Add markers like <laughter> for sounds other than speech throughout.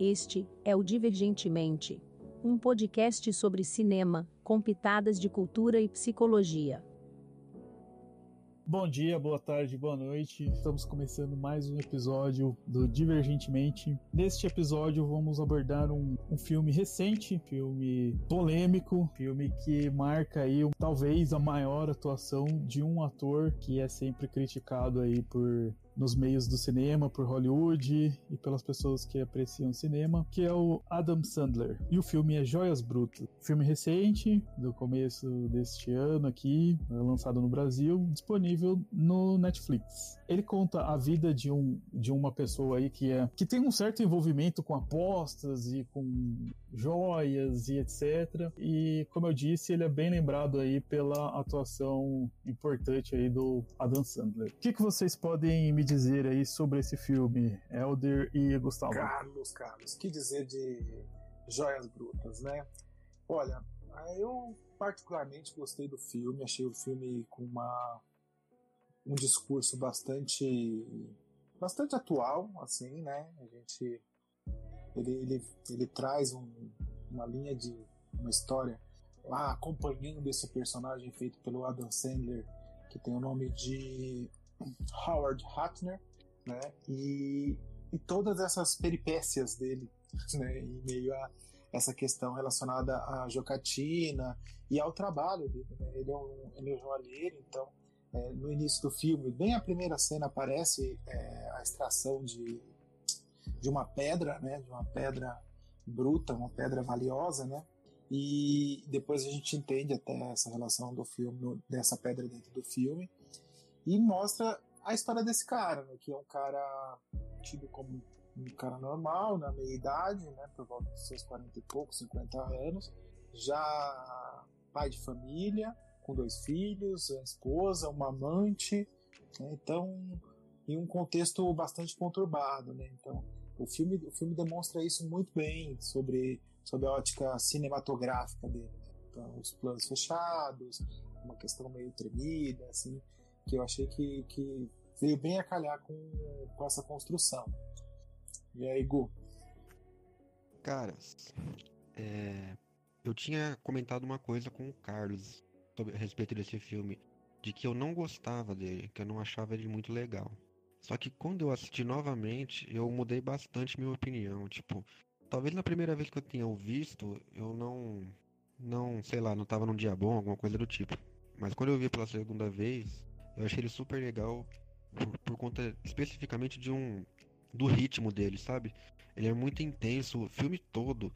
Este é o Divergentemente, um podcast sobre cinema, com pitadas de cultura e psicologia. Bom dia, boa tarde, boa noite. Estamos começando mais um episódio do Divergentemente. Neste episódio vamos abordar um, um filme recente, filme polêmico, filme que marca aí talvez a maior atuação de um ator que é sempre criticado aí por nos meios do cinema, por Hollywood e pelas pessoas que apreciam cinema, que é o Adam Sandler. E o filme é Joias Brutas. Filme recente, do começo deste ano aqui, lançado no Brasil, disponível no Netflix. Ele conta a vida de, um, de uma pessoa aí que, é, que tem um certo envolvimento com apostas e com joias e etc. E, como eu disse, ele é bem lembrado aí pela atuação importante aí do Adam Sandler. O que, que vocês podem me dizer aí sobre esse filme, Elder e Gustavo? Carlos, Carlos, que dizer de Joias Brutas, né? Olha, eu particularmente gostei do filme, achei o filme com uma um discurso bastante bastante atual, assim, né? A gente ele, ele, ele traz um, uma linha de uma história lá acompanhando esse personagem feito pelo Adam Sandler, que tem o nome de Howard Hattner, né? E, e todas essas peripécias dele, <laughs> né? Em meio a essa questão relacionada à jocatina e ao trabalho dele. Né? Ele, é um, ele é um joalheiro, então é, no início do filme, bem a primeira cena aparece é, a extração de, de uma pedra, né? De uma pedra bruta, uma pedra valiosa, né? E depois a gente entende até essa relação do filme, dessa pedra dentro do filme e mostra a história desse cara, né, que é um cara tido como um cara normal, na meia idade, né, por volta dos seus 40 e poucos, 50 anos, já pai de família, com dois filhos, uma esposa, uma amante, né, então em um contexto bastante conturbado, né, então o filme, o filme demonstra isso muito bem sobre, sobre a ótica cinematográfica dele, né? então os planos fechados, uma questão meio tremida, assim, que eu achei que, que veio bem a calhar com, com essa construção. E aí, Gu? Cara, é, eu tinha comentado uma coisa com o Carlos sobre, a respeito desse filme, de que eu não gostava dele, que eu não achava ele muito legal. Só que quando eu assisti novamente, eu mudei bastante minha opinião. Tipo, talvez na primeira vez que eu tinha visto, eu não. Não, sei lá, não tava num dia bom, alguma coisa do tipo. Mas quando eu vi pela segunda vez, eu achei ele super legal por, por conta especificamente de um do ritmo dele, sabe? Ele é muito intenso, o filme todo.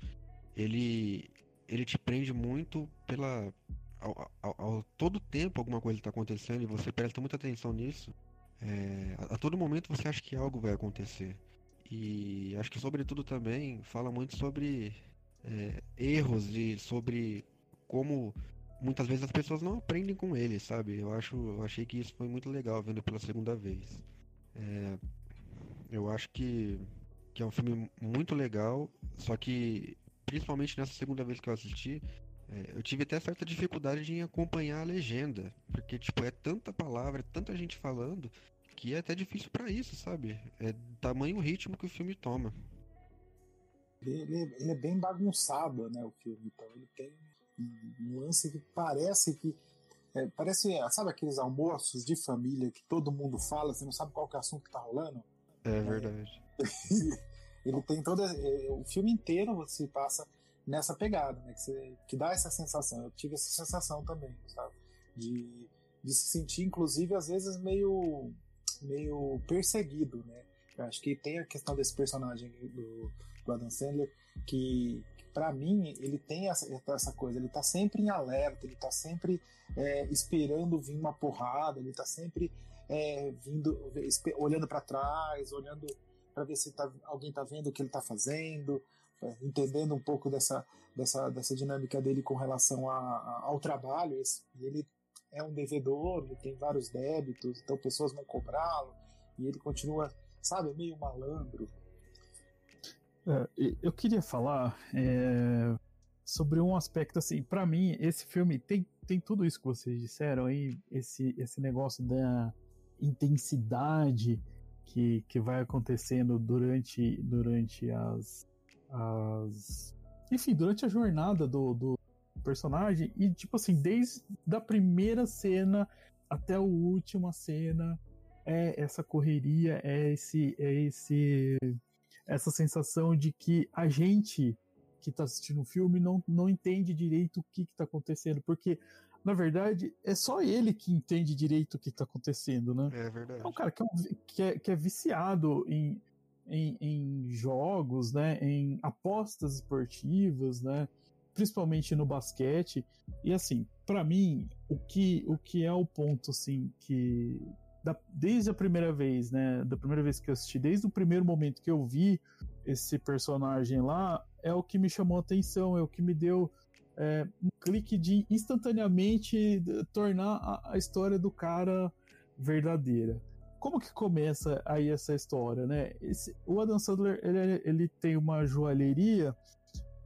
Ele ele te prende muito pela ao, ao, ao todo tempo alguma coisa está acontecendo e você presta muita atenção nisso. É, a, todo momento você acha que algo vai acontecer. E acho que sobretudo também fala muito sobre é, erros e sobre como muitas vezes as pessoas não aprendem com ele, sabe? Eu acho, eu achei que isso foi muito legal vendo pela segunda vez. É, eu acho que, que é um filme muito legal, só que principalmente nessa segunda vez que eu assisti, é, eu tive até certa dificuldade em acompanhar a legenda, porque tipo é tanta palavra, tanta gente falando que é até difícil para isso, sabe? É tamanho ritmo que o filme toma. Ele, ele, é bem bagunçado, né, o filme. Então ele tem um lance que parece que. É, parece, sabe aqueles almoços de família que todo mundo fala, você não sabe qual que é o assunto que tá rolando? É verdade. <laughs> ele tem toda. É, o filme inteiro você passa nessa pegada, né? Que, você, que dá essa sensação. Eu tive essa sensação também, sabe? De, de se sentir, inclusive, às vezes meio, meio perseguido, né? Eu acho que tem a questão desse personagem do, do Adam Sandler que, que para mim, ele tem essa, essa coisa, ele tá sempre em alerta, ele tá sempre é, esperando vir uma porrada, ele tá sempre é, vindo, olhando para trás, olhando para ver se tá, alguém tá vendo o que ele tá fazendo, entendendo um pouco dessa, dessa, dessa dinâmica dele com relação a, a, ao trabalho. Ele é um devedor, ele tem vários débitos, então pessoas vão cobrá-lo, e ele continua, sabe, meio malandro. É, eu queria falar é, sobre um aspecto assim, para mim esse filme tem, tem tudo isso que vocês disseram aí, esse, esse negócio da intensidade que, que vai acontecendo durante, durante as, as... Enfim, durante a jornada do, do personagem, e tipo assim, desde a primeira cena até a última cena, é essa correria, é esse, é esse, essa sensação de que a gente que está assistindo o filme não, não entende direito o que está acontecendo, porque na verdade, é só ele que entende direito o que tá acontecendo, né? É verdade. É um cara que é, um, que é, que é viciado em, em, em, jogos, né? Em apostas esportivas, né? Principalmente no basquete. E assim, para mim, o que, o que é o ponto, assim, que. Da, desde a primeira vez, né? Da primeira vez que eu assisti, desde o primeiro momento que eu vi esse personagem lá, é o que me chamou a atenção, é o que me deu é, um clique de instantaneamente tornar a, a, história do cara verdadeira. Como que começa aí essa história, né? Esse, o Adam Sandler, ele, ele tem uma joalheria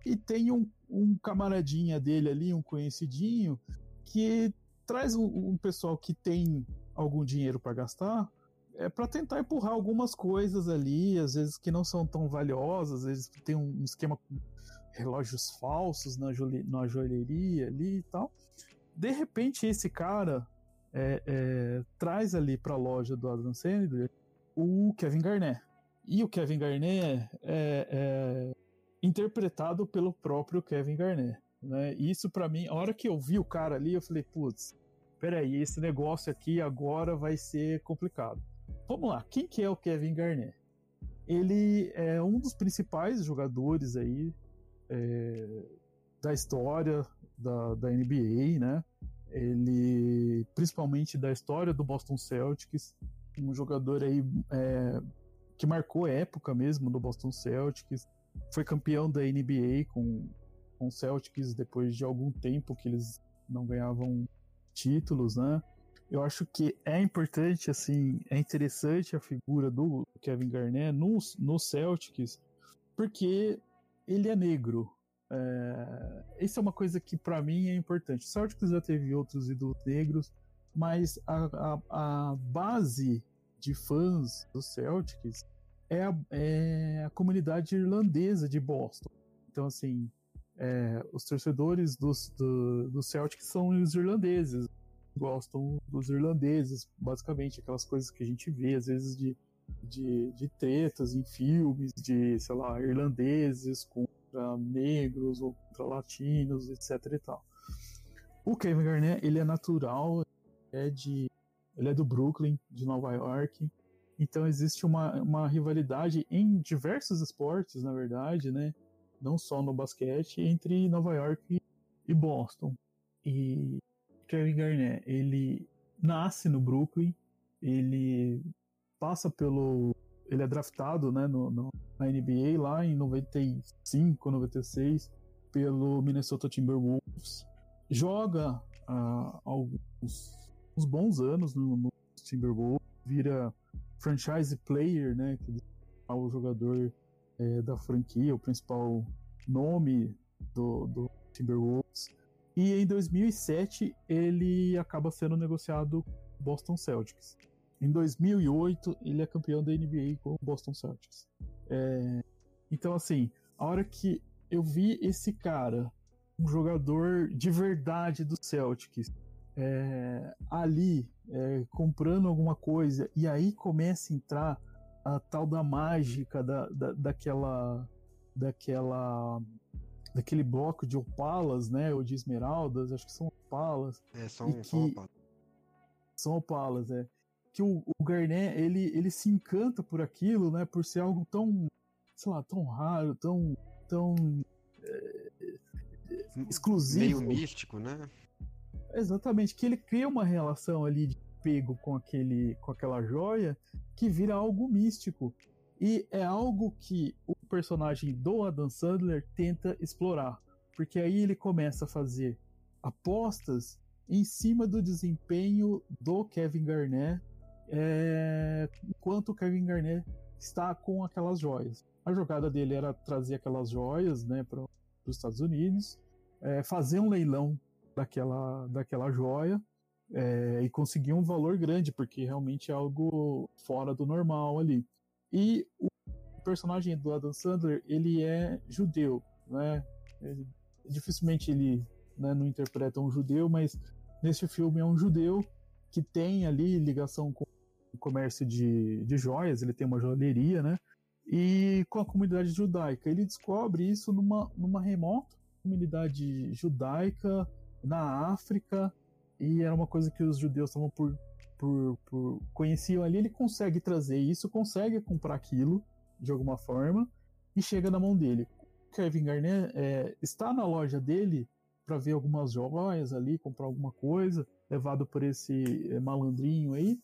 e tem um, um camaradinha dele ali, um conhecidinho, que traz um, um pessoal que tem algum dinheiro para gastar é para tentar empurrar algumas coisas ali, às vezes que não são tão valiosas, às vezes tem um esquema relógios falsos na joalheria ali e tal. De repente, esse cara é, é, traz ali para a loja do Adam Sandler o Kevin Garnett. E o Kevin Garnett é, é interpretado pelo próprio Kevin Garnett. Né? Isso para mim, a hora que eu vi o cara ali, eu falei, putz, peraí, esse negócio aqui agora vai ser complicado. Vamos lá, quem que é o Kevin Garnett? Ele é um dos principais jogadores aí é, da história da, da NBA, né? Ele, principalmente da história do Boston Celtics, um jogador aí é, que marcou época mesmo do Boston Celtics, foi campeão da NBA com, com Celtics depois de algum tempo que eles não ganhavam títulos, né? Eu acho que é importante, assim, é interessante a figura do Kevin Garnett no, no Celtics, porque ele é negro. É, isso é uma coisa que para mim é importante. Celtics já teve outros ídolos negros, mas a, a, a base de fãs do Celtics é a, é a comunidade irlandesa de Boston. Então, assim, é, os torcedores dos, do, do Celtics são os irlandeses, gostam dos irlandeses, basicamente, aquelas coisas que a gente vê, às vezes, de, de, de tretas em filmes, de, sei lá, irlandeses contra negros ou contra latinos, etc e tal. O Kevin Garnett, ele é natural, é de, ele é do Brooklyn, de Nova York, então existe uma, uma rivalidade em diversos esportes, na verdade, né? Não só no basquete, entre Nova York e Boston. E Kevin Garnett, ele nasce no Brooklyn, ele passa pelo. Ele é draftado né, no, no, na NBA lá em 95, 96, pelo Minnesota Timberwolves. Joga uh, alguns uns bons anos no, no Timberwolves, vira franchise player, né? Que é o jogador é, da franquia, o principal nome do, do Timberwolves. E em 2007 ele acaba sendo negociado Boston Celtics. Em 2008, ele é campeão da NBA com o Boston Celtics. É... Então, assim, a hora que eu vi esse cara, um jogador de verdade do Celtics, é... ali é... comprando alguma coisa, e aí começa a entrar a tal da mágica da, da, daquela. daquela. daquele bloco de opalas, né? Ou de esmeraldas, acho que são opalas. É, são, que... são opalas. São opalas, é que o, o Garnet ele, ele se encanta por aquilo, né? Por ser algo tão, sei lá, tão raro, tão, tão é, exclusivo. Meio místico, né? Exatamente, que ele cria uma relação ali de pego com aquele, com aquela joia que vira algo místico. E é algo que o personagem do Adam Sandler tenta explorar. Porque aí ele começa a fazer apostas em cima do desempenho do Kevin Garnett é, enquanto o Kevin Garnett está com aquelas joias. A jogada dele era trazer aquelas joias né, para os Estados Unidos, é, fazer um leilão daquela, daquela joia é, e conseguir um valor grande, porque realmente é algo fora do normal ali. E o personagem do Adam Sandler, ele é judeu, né? Ele, dificilmente ele né, não interpreta um judeu, mas nesse filme é um judeu que tem ali ligação com comércio de, de joias, ele tem uma joalheria, né? E com a comunidade judaica. Ele descobre isso numa, numa remota comunidade judaica na África, e era uma coisa que os judeus estavam por, por, por conheciam ali. Ele consegue trazer isso, consegue comprar aquilo de alguma forma e chega na mão dele. Kevin Garnett é, está na loja dele para ver algumas joias ali, comprar alguma coisa, levado por esse é, malandrinho aí.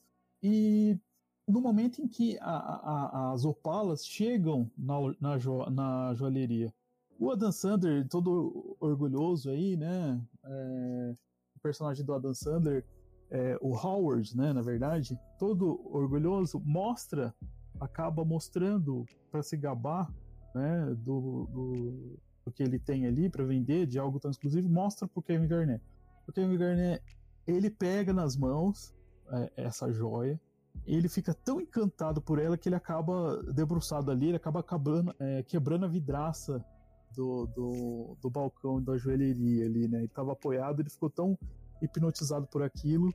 E no momento em que a, a, as opalas chegam na, na, jo, na joalheria, o Adam Sandler, todo orgulhoso aí, né? É, o personagem do Adam Sandler, é, o Howard, né? Na verdade, todo orgulhoso, mostra, acaba mostrando para se gabar, né? Do, do, do, que ele tem ali para vender, de algo tão exclusivo, mostra pro Kevin Garnett. O Kevin Garnett, ele pega nas mãos é, essa joia, ele fica tão encantado por ela que ele acaba debruçado ali, ele acaba acabando, é, quebrando a vidraça do, do, do balcão da joalheria ali, né? Ele estava apoiado, ele ficou tão hipnotizado por aquilo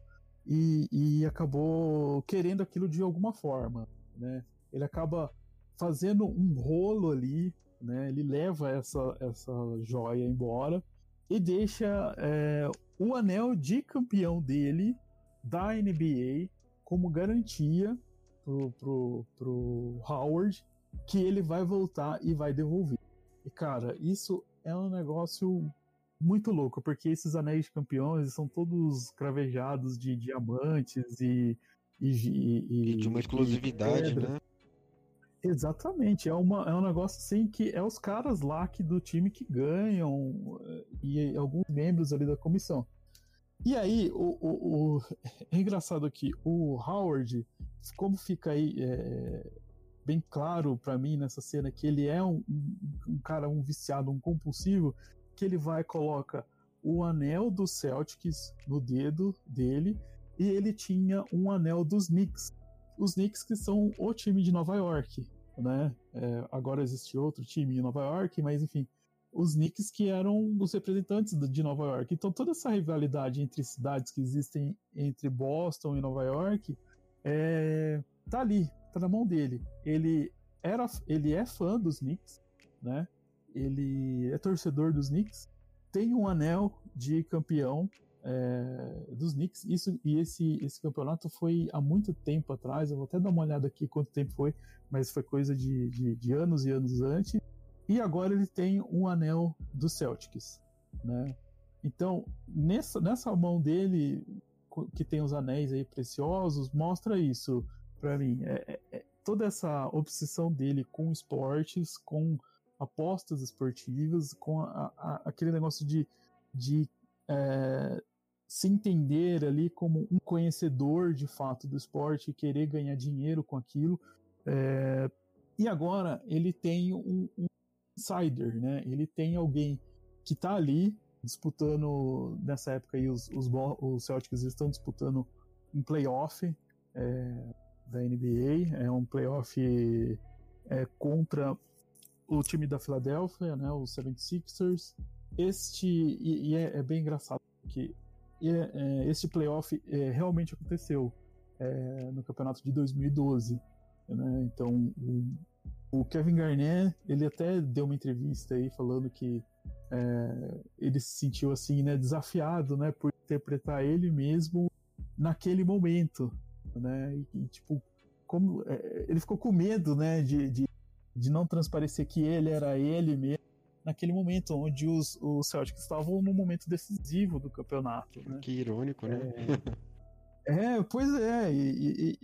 e, e acabou querendo aquilo de alguma forma, né? Ele acaba fazendo um rolo ali, né? Ele leva essa, essa joia embora e deixa é, o anel de campeão dele da NBA como garantia pro, pro, pro Howard que ele vai voltar e vai devolver. E, cara, isso é um negócio muito louco, porque esses anéis de campeões são todos cravejados de diamantes e. E, e, e de uma exclusividade, né? Exatamente, é, uma, é um negócio assim que é os caras lá que, do time que ganham eh, e alguns membros ali da comissão. E aí, o, o, o <laughs> é engraçado aqui, o Howard, como fica aí é, bem claro para mim nessa cena que ele é um, um, cara, um viciado, um compulsivo, que ele vai coloca o anel do Celtics no dedo dele e ele tinha um anel dos Knicks. Os Knicks que são o time de Nova York, né? É, agora existe outro time em Nova York, mas enfim, os Knicks que eram os representantes de Nova York. Então toda essa rivalidade entre cidades que existem entre Boston e Nova York é, tá ali, tá na mão dele. Ele era, ele é fã dos Knicks, né? Ele é torcedor dos Knicks, tem um anel de campeão é, dos Knicks. Isso e esse esse campeonato foi há muito tempo atrás. Eu vou até dar uma olhada aqui quanto tempo foi, mas foi coisa de, de, de anos e anos antes. E agora ele tem um anel do Celtics, né? Então nessa nessa mão dele que tem os anéis aí preciosos mostra isso para mim. É, é, é, toda essa obsessão dele com esportes, com apostas esportivas, com a, a, aquele negócio de, de é, se entender ali como um conhecedor de fato do esporte e querer ganhar dinheiro com aquilo. É, e agora ele tem um, um insider, né? Ele tem alguém que está ali disputando nessa época aí os, os, os Celtics estão disputando um playoff é, da NBA, é um playoff é, contra o time da Filadélfia, né, os 76ers. Este, e, e é, é, bem engraçado, é, é, este playoff é, realmente aconteceu é, no campeonato de 2012. Né, então, o, Kevin Garnett, ele até deu uma entrevista aí falando que ele se sentiu assim, né, desafiado, né, por interpretar ele mesmo naquele momento, né? E, e tipo, como é, ele ficou com medo, né, de, de, de, não transparecer que ele era ele mesmo naquele momento onde os, os Celtics estavam no momento decisivo do campeonato. Né? Que irônico, né? É, <laughs> é pois é. E, e,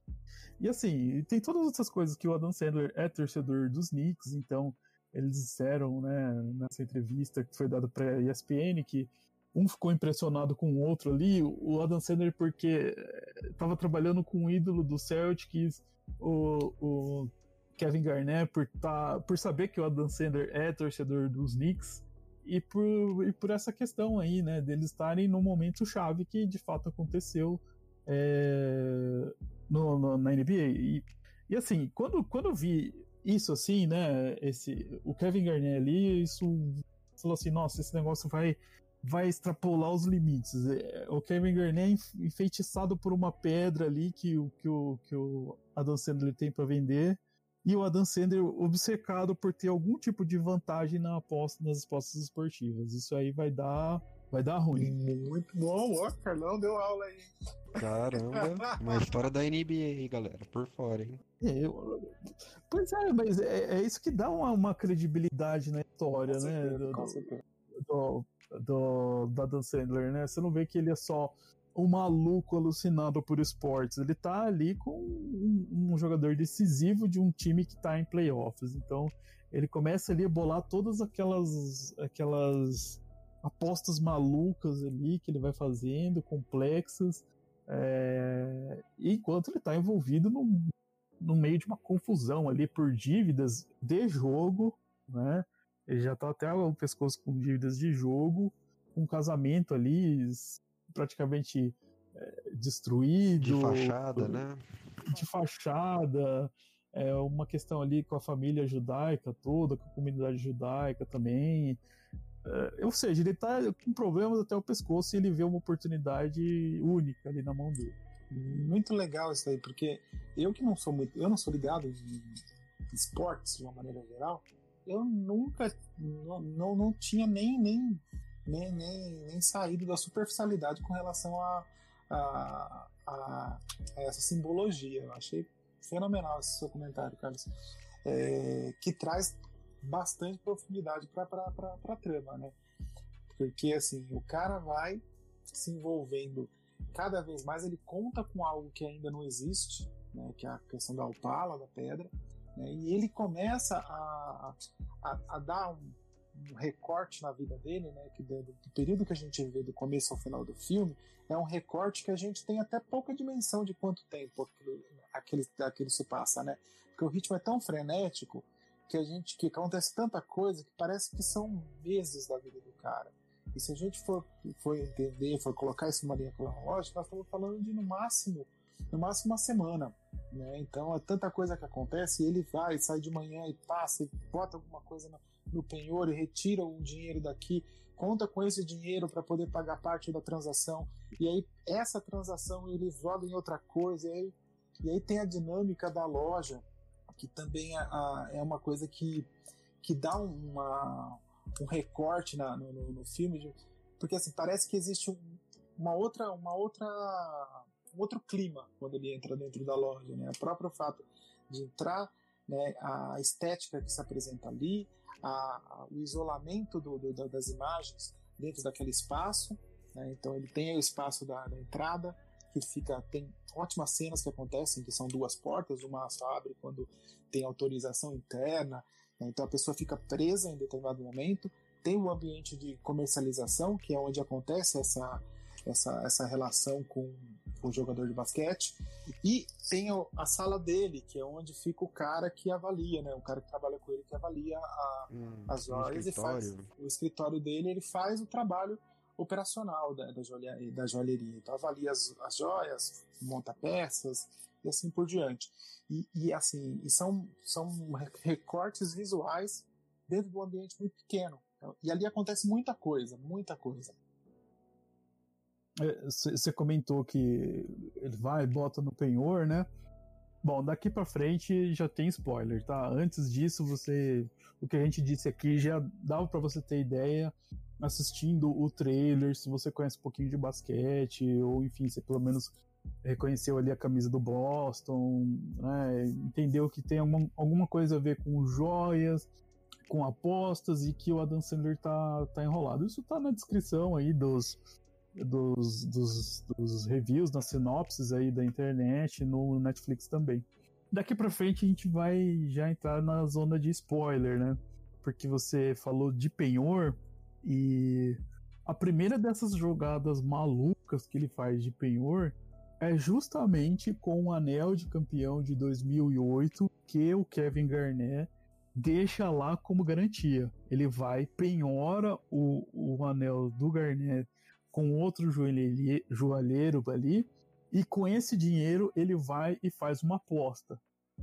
e, assim, tem todas essas coisas que o Adam Sandler é torcedor dos Knicks, então eles disseram, né, nessa entrevista que foi dada para ESPN que um ficou impressionado com o outro ali, o Adam Sandler porque estava eh, trabalhando com um ídolo do Celtics, o, o Kevin Garnett por, tá, por saber que o Adam Sandler é torcedor dos Knicks e por, e por essa questão aí, né, deles estarem no momento chave que de fato aconteceu é, no, no, na NBA. E, e assim, quando, quando eu vi isso assim, né? Esse, o Kevin Garnett ali, isso falou assim, nossa, esse negócio vai vai extrapolar os limites. É, o Kevin Garnett é enfeitiçado por uma pedra ali que, o, que, o, que o Adam Sandler tem para vender e o Adam Sandler obcecado por ter algum tipo de vantagem na aposta, nas apostas esportivas. Isso aí vai dar vai dar ruim. Muito bom, ó, Carlão deu aula aí. Caramba, uma <laughs> história da NBA aí, galera, por fora, hein? É, eu, pois é, mas é, é, isso que dá uma, uma credibilidade na história, com né? Certeza, do, do, do, do Adam Sandler, né? Você não vê que ele é só um maluco alucinado por esportes. Ele tá ali com um, um, jogador decisivo de um time que tá em playoffs. Então, ele começa ali a bolar todas aquelas aquelas apostas malucas ali que ele vai fazendo, complexas, é... enquanto ele tá envolvido no, no meio de uma confusão ali por dívidas de jogo, né? Ele já tá até o pescoço com dívidas de jogo, um casamento ali praticamente é, destruído. De fachada, né? De fachada. É uma questão ali com a família judaica toda, com a comunidade judaica também. É, ou seja, ele tá com problemas até o pescoço e ele vê uma oportunidade única ali na mão dele. Muito legal isso aí, porque eu que não sou muito, eu não sou ligado em esportes de uma maneira geral, eu nunca não, não, não tinha nem, nem, nem, nem, nem saído da superficialidade com relação a, a, a, a essa simbologia. Eu achei fenomenal esse seu comentário, Carlos, é, que traz bastante profundidade para a trama, né? Porque assim, o cara vai se envolvendo cada vez mais, ele conta com algo que ainda não existe, né? Que é a questão da opala, da pedra, né? E ele começa a, a, a dar um, um, recorte na vida dele, né? que do, do, período que a gente vê do começo ao final do filme, é um recorte que a gente tem até pouca dimensão de quanto tempo aquele, aquele se passa, né? Porque o ritmo é tão frenético que a gente que acontece tanta coisa que parece que são meses da vida do cara. E se a gente for, for entender, for colocar isso numa linha cronológica, nós estamos falando de no máximo, no máximo uma semana. Né? Então é tanta coisa que acontece, e ele vai, sai de manhã e passa, e bota alguma coisa no, no penhor e retira um dinheiro daqui, conta com esse dinheiro para poder pagar parte da transação, e aí essa transação ele joga em outra coisa, e aí, e aí tem a dinâmica da loja, que também é, é uma coisa que, que dá uma, um recorte na, no, no, filme, porque assim, parece que existe um, uma outra, uma outra um outro clima quando ele entra dentro da loja, né? O próprio fato de entrar, né? A estética que se apresenta ali, a, a, o isolamento do, do, das imagens dentro daquele espaço, né? Então ele tem o espaço da, da, entrada que fica tem ótimas cenas que acontecem que são duas portas, uma só abre quando tem autorização interna, né? então a pessoa fica presa em determinado momento. Tem o ambiente de comercialização que é onde acontece essa essa, essa relação com o jogador de basquete. E tem a sala dele, que é onde fica o cara que avalia, né? O cara que trabalha com ele que avalia a, hum, as joias e faz o escritório dele, ele faz o trabalho operacional da, da, joalha, da joalheria. Então avalia as, as joias, monta peças e assim por diante. E, e assim, e são, são recortes visuais dentro de um ambiente muito pequeno. E ali acontece muita coisa, muita coisa. Você é, comentou que ele vai, bota no penhor, né? Bom, daqui para frente já tem spoiler, tá? Antes disso, você, o que a gente disse aqui já dava para você ter ideia assistindo o trailer, se você conhece um pouquinho de basquete ou enfim, você pelo menos reconheceu ali a camisa do Boston, né? Entendeu que tem alguma, alguma coisa a ver com joias, com apostas e que o Adam Sandler tá, tá enrolado. Isso tá na descrição aí dos dos, dos, dos reviews, nas sinopses aí da internet, no Netflix também. Daqui para frente a gente vai já entrar na zona de spoiler, né? Porque você falou de penhor e a primeira dessas jogadas malucas que ele faz de penhor é justamente com o anel de campeão de 2008 que o Kevin Garnett deixa lá como garantia. Ele vai, penhora o, o anel do Garnett com outro joalheiro ali, e com esse dinheiro ele vai e faz uma aposta.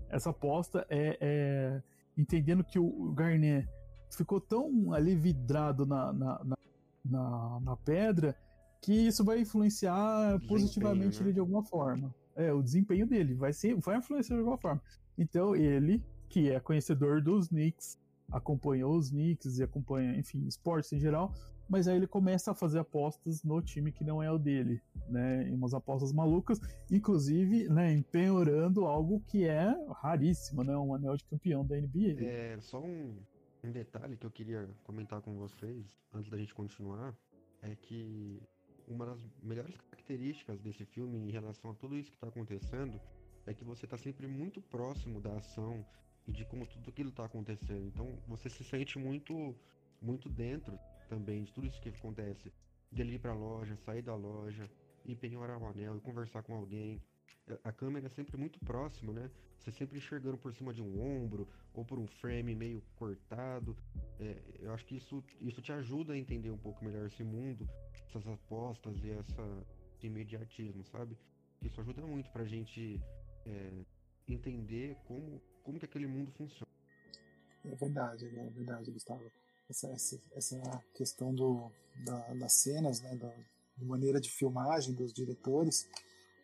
Essa aposta é, é, entendendo que o Garnet ficou tão ali vidrado na, na, na, na, na pedra que isso vai influenciar positivamente né? ele de alguma forma. É, o desempenho dele vai ser, vai influenciar de alguma forma. Então ele, que é conhecedor dos Knicks, acompanhou os Knicks e acompanha, enfim, esportes em geral, mas aí ele começa a fazer apostas no time que não é o dele, né? Em umas apostas malucas, inclusive, né, empenhorando algo que é raríssimo, né? Um anel de campeão da NBA. É, só um, um detalhe que eu queria comentar com vocês, antes da gente continuar, é que uma das melhores características desse filme em relação a tudo isso que está acontecendo é que você está sempre muito próximo da ação e de como tudo aquilo está acontecendo. Então você se sente muito, muito dentro também de tudo isso que acontece. Dele ir para a loja, sair da loja, ir penhorar o anel e conversar com alguém. A câmera é sempre muito próximo, né? Você sempre enxergando por cima de um ombro ou por um frame meio cortado. É, eu acho que isso, isso te ajuda a entender um pouco melhor esse mundo, essas apostas e essa imediatismo, sabe? Isso ajuda muito pra gente é, entender como, como que aquele mundo funciona. É verdade, é verdade, Gustavo. Essa, essa, essa questão do, da, das cenas, né, da, da, maneira de filmagem dos diretores,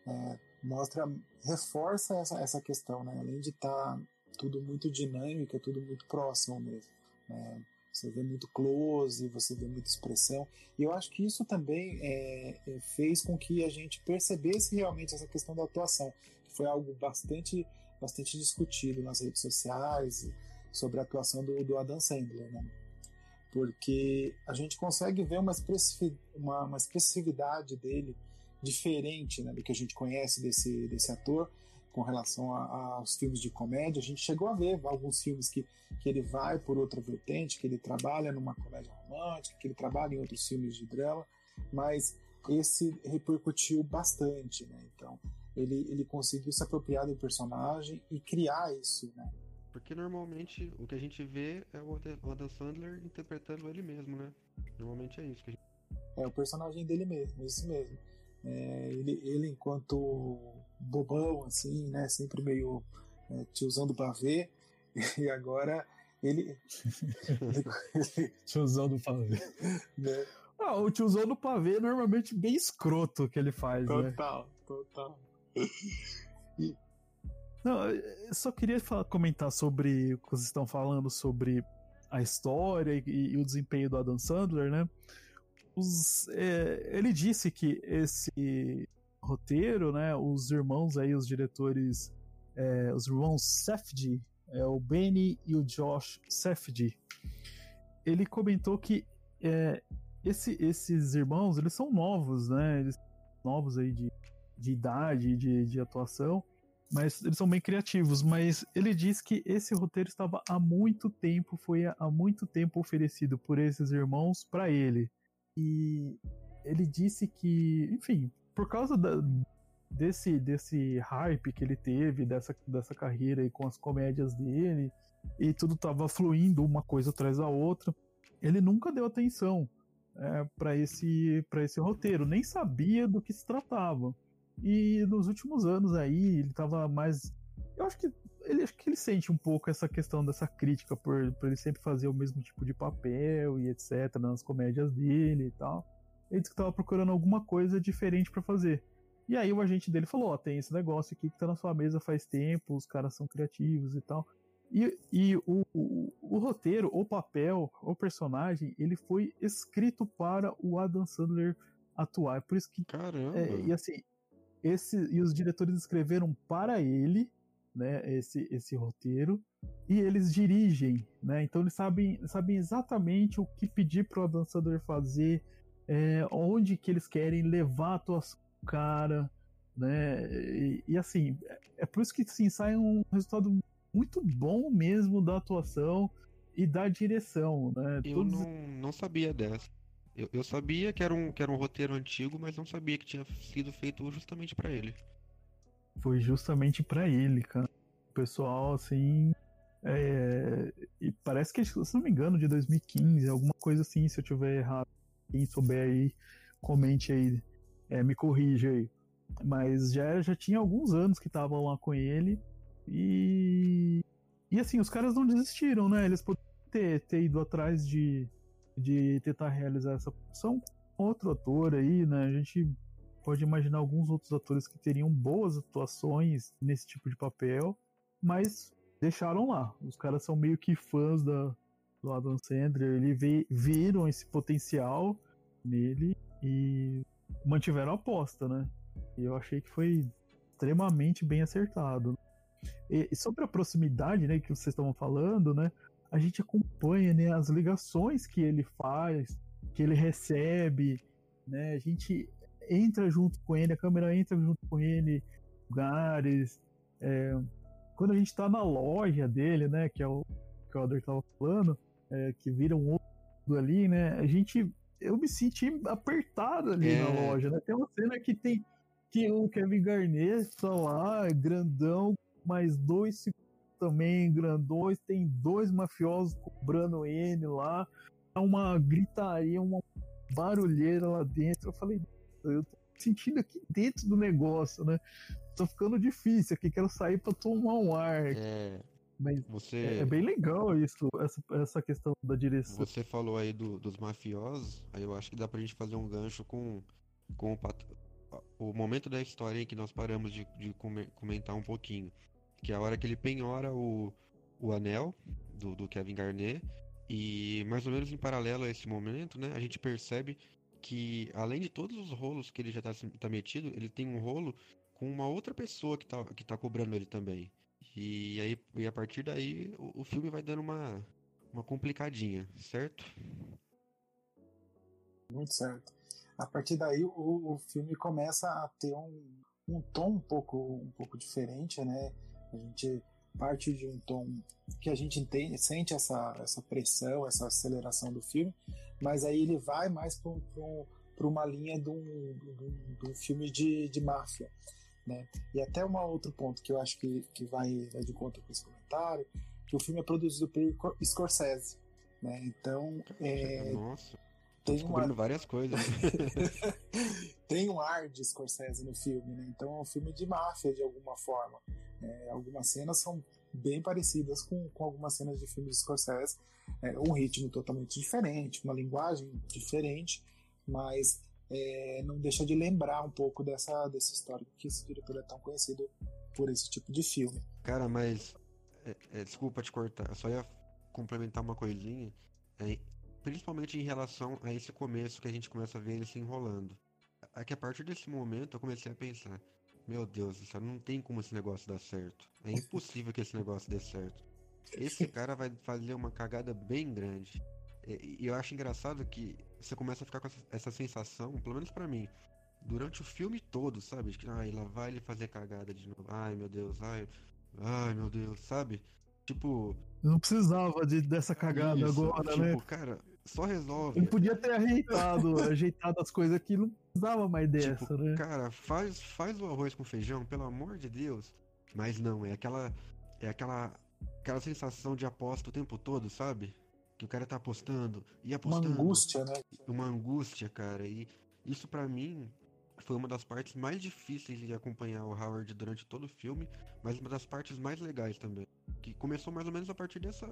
é, mostra, reforça essa, essa questão, né? Além de estar tá tudo muito dinâmico, é tudo muito próximo mesmo. Né? Você vê muito close, você vê muita expressão. E eu acho que isso também é, é, fez com que a gente percebesse realmente essa questão da atuação, que foi algo bastante, bastante discutido nas redes sociais sobre a atuação do, do Adam Sandler, né? Porque a gente consegue ver uma, uma, uma expressividade dele diferente né, do que a gente conhece desse, desse ator com relação a, aos filmes de comédia. A gente chegou a ver alguns filmes que, que ele vai por outra vertente, que ele trabalha numa comédia romântica, que ele trabalha em outros filmes de drama, mas esse repercutiu bastante, né? Então, ele, ele conseguiu se apropriar do personagem e criar isso, né? Porque normalmente o que a gente vê é o Adam Sandler interpretando ele mesmo, né? Normalmente é isso que a gente... É o personagem dele mesmo, isso mesmo. É, ele, ele, enquanto bobão, assim, né? Sempre meio é, tiozão do pavê. <laughs> E agora ele. <laughs> tiozão do pavê. <laughs> Né? Ah, o tiozão do pavê é normalmente bem escroto que ele faz, total, né? Total, total. E... Não, eu só queria falar, comentar sobre o que vocês estão falando sobre a história e, e o desempenho do Adam Sandler, né? Os, é, ele disse que esse roteiro, né, os irmãos aí, os diretores, é, os irmãos Safdie, é, o Benny e o Josh Safdie, ele comentou que é, esse, esses irmãos, eles são novos, né, eles novos aí de, de idade, de, de atuação, mas eles são bem criativos, mas ele diz que esse roteiro estava há muito tempo, foi há muito tempo oferecido por esses irmãos para ele. E ele disse que, enfim, por causa da, desse, desse hype que ele teve, dessa, dessa carreira aí com as comédias dele, e tudo tava fluindo uma coisa atrás da outra, ele nunca deu atenção é, para esse, esse roteiro, nem sabia do que se tratava. E nos últimos anos aí, ele tava mais. Eu acho que ele acho que ele sente um pouco essa questão dessa crítica por, por ele sempre fazer o mesmo tipo de papel e etc nas comédias dele e tal. Ele disse que estava procurando alguma coisa diferente para fazer. E aí o agente dele falou: Ó, oh, tem esse negócio aqui que tá na sua mesa faz tempo, os caras são criativos e tal. E, e o, o, o, roteiro, o papel, o personagem, ele foi escrito para o Adam Sandler atuar. Por isso que. Caramba! É, e assim, esse, e os diretores escreveram para ele né, esse, esse roteiro e eles dirigem, né? Então eles sabem, sabem exatamente o que pedir para o Sandler fazer, é, onde que eles querem levar a atuação do cara, né? E, e, assim, é por isso que sim, sai um resultado muito bom mesmo da atuação e da direção, né? Eu Todos... não, não sabia dessa. Eu, eu sabia que era, um, que era um roteiro antigo, mas não sabia que tinha sido feito justamente para ele foi justamente para ele, cara. Pessoal, assim. É, e parece que, se não me engano, de 2015, alguma coisa assim, se eu tiver errado. Quem souber aí, comente aí, é, me corrija aí. Mas já, já tinha alguns anos que estavam lá com ele. E E assim, os caras não desistiram, né? Eles poderiam ter, ter ido atrás de, de tentar realizar essa função. Outro ator aí, né? A gente pode imaginar alguns outros atores que teriam boas atuações nesse tipo de papel, mas deixaram lá. Os caras são meio que fãs da, do Adam Sandler, eles viram esse potencial nele e mantiveram a aposta, né? E eu achei que foi extremamente bem acertado. E sobre a proximidade, né, que vocês estavam falando, né? A gente acompanha né, as ligações que ele faz, que ele recebe, né? A gente entra junto com ele, a câmera entra junto com ele, lugares. É, quando a gente tá na loja dele, né? Que é o que o Alder tava falando, é, que vira um outro ali, né? A gente. Eu me senti apertado ali é. na loja, né? Tem uma cena que tem que o Kevin Garnett tá lá, grandão, mais dois também grandões, tem dois mafiosos cobrando ele lá, uma gritaria, uma barulheira lá dentro. Eu falei, eu tô sentindo aqui dentro do negócio, né? Tô ficando difícil aqui, quero sair para tomar um ar. É. Mas você... é, bem legal isso, essa, essa questão da direção. Você falou aí do, dos mafiosos, aí eu acho que dá pra gente fazer um gancho com, com o, pat... o momento da história em que nós paramos de, de comentar um pouquinho. Que é a hora que ele penhora o, o anel do, do Kevin Garnett. E mais ou menos em paralelo a esse momento, né, a gente percebe que, além de todos os rolos que ele já tá, tá metido, ele tem um rolo com uma outra pessoa que tá, que tá cobrando ele também. E aí, e a partir daí, o, o filme vai dando uma, uma complicadinha, certo? Muito certo. A partir daí, o, o filme começa a ter um, um tom um pouco, um pouco diferente, né? A gente parte de um tom que a gente entende, sente essa, essa pressão, essa aceleração do filme, mas aí ele vai mais para uma linha de um, de um, filme de, de máfia. Né? E até um outro ponto que eu acho que, que vai, de conta com esse comentário, que o filme é produzido por Scorsese, né? Então, é, Nossa, tem um ar... várias coisas. <laughs> tem um ar de Scorsese no filme, né? Então é um filme de máfia de alguma forma. É, algumas cenas são bem parecidas com, com algumas cenas de filmes de Scorsese, é, um ritmo totalmente diferente, uma linguagem diferente, mas é, não deixa de lembrar um pouco dessa, dessa história que esse diretor é tão conhecido por esse tipo de filme. Cara, mas é, é, desculpa te cortar, eu só ia complementar uma coisinha, é, principalmente em relação a esse começo que a gente começa a ver ele se enrolando. É que a partir desse momento eu comecei a pensar, meu Deus, isso não tem como esse negócio dar certo. É impossível que esse negócio dê certo. Esse <laughs> cara vai fazer uma cagada bem grande. E, e eu acho engraçado que você começa a ficar com essa, essa sensação, pelo menos para mim, durante o filme todo, sabe? Que, ai, lá vai ele fazer cagada de novo. Ai, meu Deus, ai, ai, meu Deus, sabe? Tipo. Não precisava de, dessa cagada isso, agora, tipo, né? Tipo, cara, só resolve. Ele podia ter ajeitado, <laughs> ajeitado as coisas aqui, não precisava mais tipo, dessa, tipo, né? Cara, faz, faz o arroz com feijão, pelo amor de Deus. Mas não, é aquela. É aquela. Aquela sensação de aposta o tempo todo, sabe? Que o cara tá apostando e apostando. Uma angústia, né? Uma angústia, cara. E isso para mim foi uma das partes mais difíceis de acompanhar o Howard durante todo o filme, mas uma das partes mais legais também. Que começou mais ou menos a partir dessa,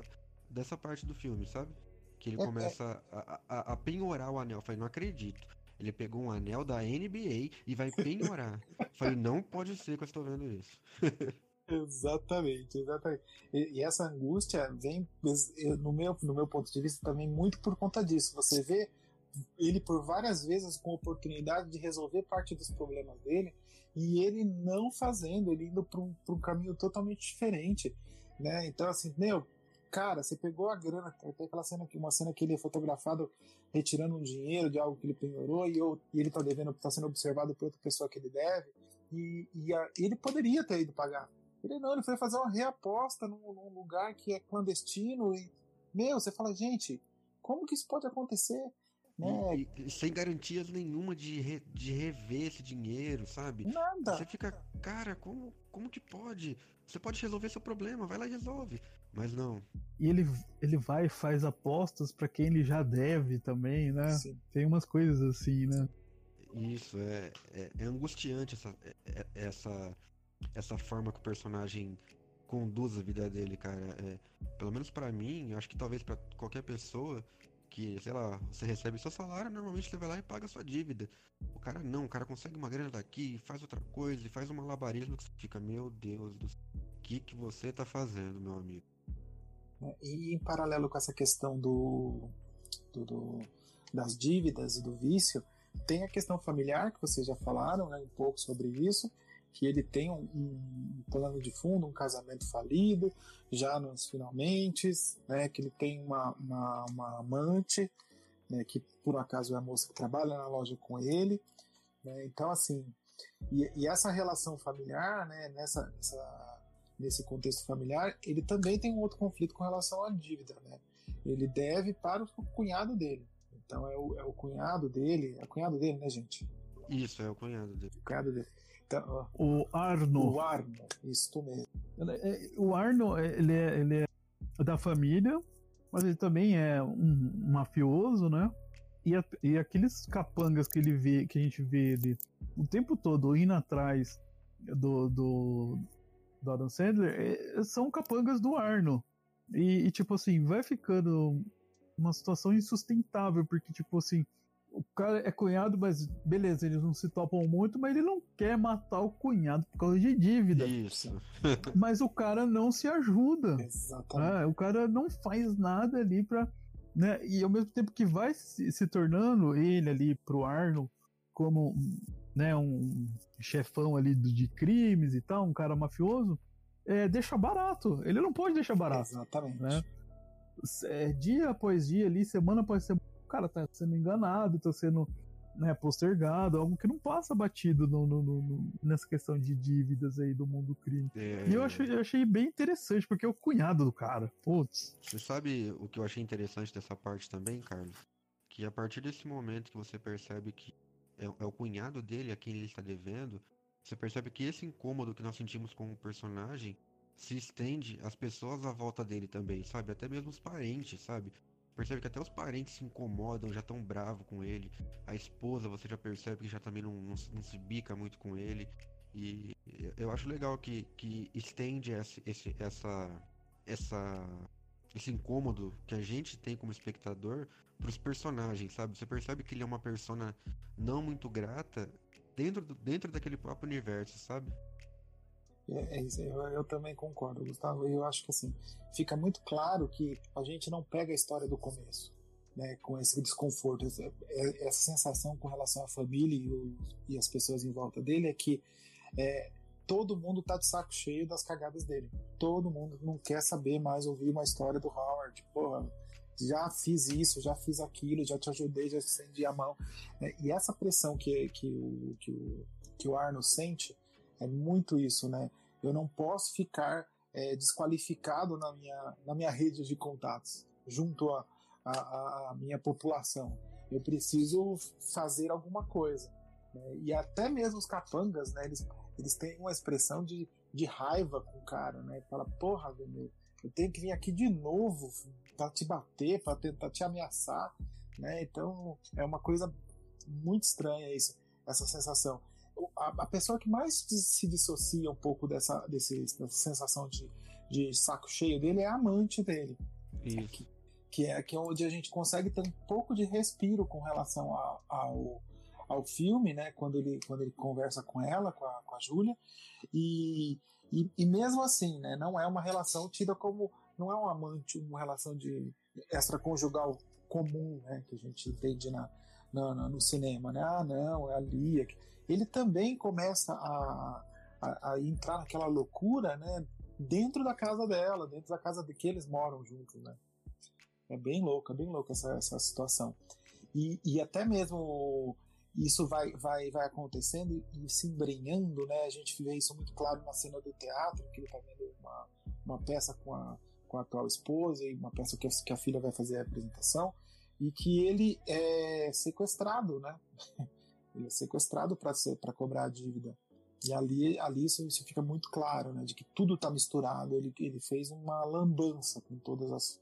dessa parte do filme, sabe? Que ele é, começa é. A, a, a, penhorar o anel. Eu falei, não acredito. Ele pegou um anel da NBA e vai penhorar. <laughs> falei, não pode ser que eu estou vendo isso. <laughs> Exatamente, exatamente. E, e, essa angústia vem, no meu, no meu ponto de vista, também muito por conta disso. Você vê ele por várias vezes com oportunidade de resolver parte dos problemas dele e ele não fazendo, ele indo para um, um caminho totalmente diferente, né? Então, assim, meu, cara, você pegou a grana, tem aquela cena aqui, uma cena que ele é fotografado retirando um dinheiro de algo que ele penhorou e, eu, e ele tá devendo, tá sendo observado por outra pessoa que ele deve, e, e a, ele poderia ter ido pagar. Ele não, ele foi fazer uma reaposta num, num lugar que é clandestino e, meu, você fala, gente, como que isso pode acontecer? Né? E, e, sem garantias nenhuma de, re, de rever esse dinheiro, sabe? Nada. Você fica, cara, como, como que pode? Você pode resolver seu problema, vai lá e resolve. Mas não. E ele, ele vai e faz apostas para quem ele já deve também, né? Sim. Tem umas coisas assim, né? Isso, é, é, é angustiante essa, é, é essa essa forma que o personagem conduz a vida dele, cara. É, pelo menos para mim, eu acho que talvez para qualquer pessoa que, sei lá, você recebe seu salário, normalmente você vai lá e paga sua dívida. O cara não, o cara consegue uma grana daqui, faz outra coisa, e faz um malabarismo que você fica, meu Deus do céu, o que, que você tá fazendo, meu amigo? É, e em paralelo com essa questão do, do, do das dívidas e do vício, tem a questão familiar, que vocês já falaram né, um pouco sobre isso, que ele tem um, um, plano de fundo, um casamento falido, já nos finalmente, né, que ele tem uma, uma, uma amante, né, que por acaso é a moça que trabalha na loja com ele. Né, então, assim, e, e, essa relação familiar, né, nessa, essa, nesse contexto familiar, ele também tem um outro conflito com relação à dívida. Né? Ele deve para o cunhado dele. Então é o, é o cunhado dele, é o cunhado dele, né, gente? Isso, é o cunhado dele. O cunhado dele. Então, o Arno. O Arno, isso mesmo. É, o Arno, ele é, ele é da família, mas ele também é um mafioso, né? E, a, e aqueles capangas que ele vê, que a gente vê ele o tempo todo indo atrás do, do, do Adam Sandler, é, são capangas do Arno. E, e, tipo assim, vai ficando uma situação insustentável, porque, tipo assim, o cara é cunhado, mas beleza, eles não se topam muito, mas ele não quer matar o cunhado por causa de dívida. Isso. <laughs> mas o cara não se ajuda. Exatamente. Ah, o cara não faz nada ali pra. Né? E ao mesmo tempo que vai se, se tornando ele ali pro Arno como né, um chefão ali de crimes e tal, um cara mafioso, é, deixa barato. Ele não pode deixar barato. Exatamente. Né? É, dia após dia ali, semana após semana cara tá sendo enganado, tá sendo né, postergado, algo que não passa batido no, no, no, nessa questão de dívidas aí do mundo do crime. É... E eu achei, eu achei bem interessante, porque é o cunhado do cara. Putz. Você sabe o que eu achei interessante dessa parte também, Carlos? Que a partir desse momento que você percebe que é, é o cunhado dele a quem ele está devendo, você percebe que esse incômodo que nós sentimos com o personagem se estende às pessoas à volta dele também, sabe? Até mesmo os parentes, sabe? Percebe que até os parentes se incomodam, já tão bravo com ele. A esposa, você já percebe que já também não, não, não se bica muito com ele. E eu acho legal que, que estende esse, esse, essa, essa, esse incômodo que a gente tem como espectador para os personagens, sabe? Você percebe que ele é uma persona não muito grata dentro, do, dentro daquele próprio universo, sabe? É, é isso, eu, eu, também concordo, Gustavo. Eu acho que assim fica muito claro que a gente não pega a história do começo, né, com esse desconforto, essa, é, essa sensação com relação à família e, e as pessoas em volta dele é que é, todo mundo tá de saco cheio das cagadas dele. Todo mundo não quer saber mais ouvir uma história do Howard. Porra, já fiz isso, já fiz aquilo, já te ajudei, já te estendi a mão. Né? E essa pressão que, que, o, que, o, que o Arno sente é muito isso, né? Eu não posso ficar é, desqualificado na minha, na minha rede de contatos, junto à a, a, a, minha população. Eu preciso fazer alguma coisa. Né? E até mesmo os capangas, né, eles, eles têm uma expressão de, de raiva com o cara, né? Fala, porra, meu, eu tenho que vir aqui de novo para te bater, para tentar te ameaçar, né? Então é uma coisa muito estranha isso, essa sensação a, a, pessoa que mais se dissocia um pouco dessa, desse, dessa sensação de, de saco cheio dele é a amante dele. Isso. Que, que, é, que é onde a gente consegue ter um pouco de respiro com relação a, ao, ao filme, né? Quando ele, quando ele conversa com ela, com a, com a Júlia. E, e, e, mesmo assim, né? Não é uma relação tida como. Não é um amante, uma relação de extraconjugal comum, né? Que a gente entende na, na, na no cinema, né? Ah, não, é a Lia ele também começa a, a, a, entrar naquela loucura, né? Dentro da casa dela, dentro da casa de que eles moram juntos, né? É bem louca, bem louca essa, essa situação. E, e até mesmo isso vai, vai, vai acontecendo e se embrenhando, né? A gente vê isso muito claro na cena do teatro, que ele está vendo uma, uma peça com a, com a atual esposa e uma peça que a, que a filha vai fazer a apresentação e que ele é sequestrado, né? <laughs> Ele é sequestrado para cobrar a dívida. E ali, ali isso, isso fica muito claro, né? De que tudo está misturado. Ele, ele fez uma lambança com todas as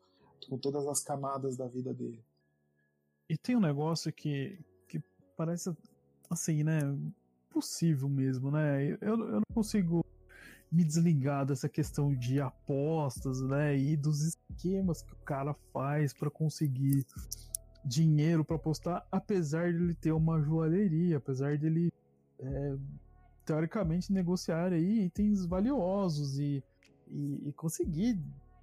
com todas as camadas da vida dele. E tem um negócio que, que parece assim, né? Possível mesmo, né? Eu, eu não consigo me desligar dessa questão de apostas, né? E dos esquemas que o cara faz para conseguir dinheiro para apostar, apesar de ele ter uma joalheria, apesar de ele é, teoricamente negociar aí itens valiosos e, e, e, conseguir,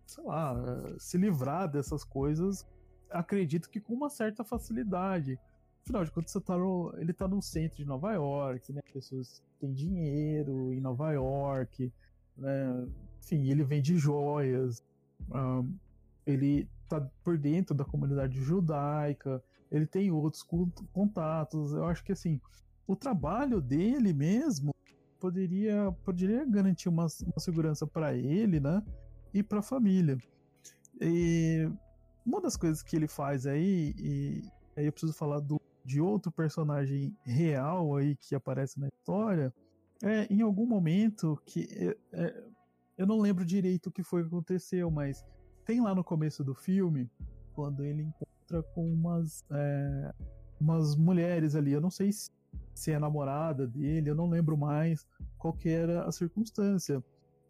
sei lá, se livrar dessas coisas, acredito que com uma certa facilidade. Afinal de contas, tá no, ele está no centro de Nova York, né? Pessoas têm dinheiro em Nova York, né? Enfim, ele vende joias, um, ele tá por dentro da comunidade judaica, ele tem outros contatos. Eu acho que assim, o trabalho dele mesmo poderia, poderia garantir uma, uma segurança para ele, né? E para a família. E uma das coisas que ele faz aí, e aí eu preciso falar do, de outro personagem real aí que aparece na história, é em algum momento que é, é, eu não lembro direito o que foi que aconteceu, mas tem lá no começo do filme quando ele encontra com umas é, umas mulheres ali. Eu não sei se, se é namorada dele, eu não lembro mais qual que era a circunstância.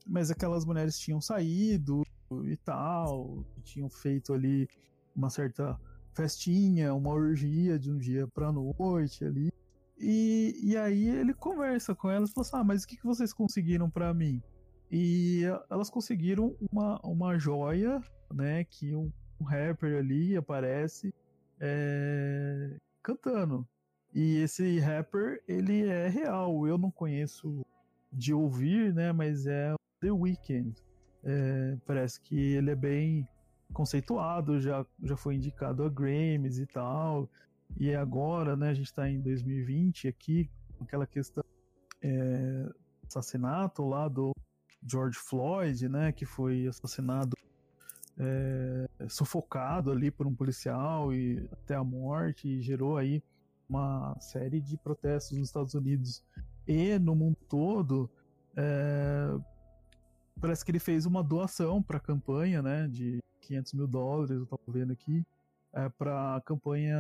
Mas aquelas mulheres tinham saído e tal, e tinham feito ali uma certa festinha, uma orgia de um dia pra noite ali. E, e aí ele conversa com elas e fala assim: Ah, mas o que, que vocês conseguiram para mim? E elas conseguiram uma, uma joia, né? Que um, um rapper ali aparece é, cantando. E esse rapper, ele é real. Eu não conheço de ouvir, né? Mas é The Weeknd. É, parece que ele é bem conceituado, já, já foi indicado a Grammys e tal. E agora, né, a gente está em 2020 aqui, aquela questão é, assassinato lá do George Floyd, né, que foi assassinado é, sufocado ali por um policial e até a morte e gerou aí uma série de protestos nos Estados Unidos e no mundo todo. É, parece que ele fez uma doação para a campanha, né, de 500 mil dólares, eu estava vendo aqui, é, para a campanha